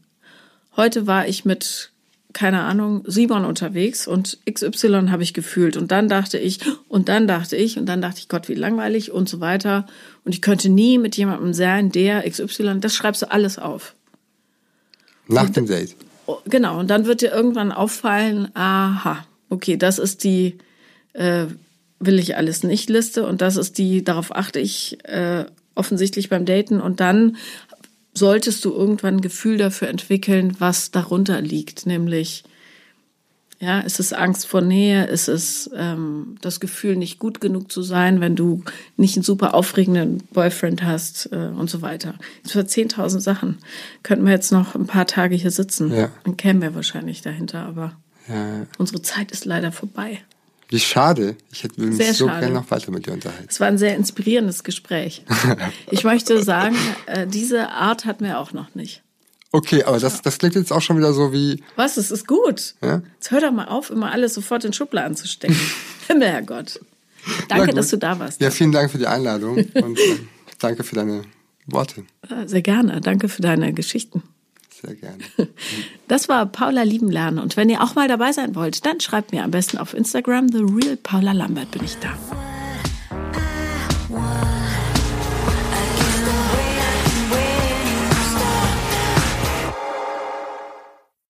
Heute war ich mit keine Ahnung, Simon unterwegs und XY habe ich gefühlt. Und dann dachte ich, und dann dachte ich, und dann dachte ich, Gott, wie langweilig und so weiter. Und ich könnte nie mit jemandem sein, der XY, das schreibst du alles auf. Nach dem Date. Oh, Genau, und dann wird dir irgendwann auffallen, aha, okay, das ist die, äh, will ich alles nicht Liste und das ist die, darauf achte ich äh, offensichtlich beim Daten und dann solltest du irgendwann ein Gefühl dafür entwickeln, was darunter liegt, nämlich ja, ist es Angst vor Nähe? Ist es ähm, das Gefühl, nicht gut genug zu sein, wenn du nicht einen super aufregenden Boyfriend hast äh, und so weiter? Das war 10.000 Sachen. Könnten wir jetzt noch ein paar Tage hier sitzen. Ja. Dann kämen wir wahrscheinlich dahinter, aber Ja. unsere Zeit ist leider vorbei. Wie schade. Ich hätte mich Sehr so schade. gerne noch weiter mit dir unterhalten. Es war ein sehr inspirierendes Gespräch. Ich möchte sagen, äh, diese Art hatten wir auch noch nicht. Okay, aber das, das klingt jetzt auch schon wieder so wie, Was? Es ist gut. Ja? Jetzt hör doch mal auf, immer alles sofort in Schubladen zu stecken. Himmel, Herrgott. Danke, dass du da warst. Ja, vielen Dank für die Einladung und äh, danke für deine Worte. Äh, Sehr gerne. Danke für deine Geschichten. Sehr gerne. Das war Paula lieben lernen. Und wenn ihr auch mal dabei sein wollt, dann schreibt mir am besten auf Instagram. The Real Paula Lambert bin ich da.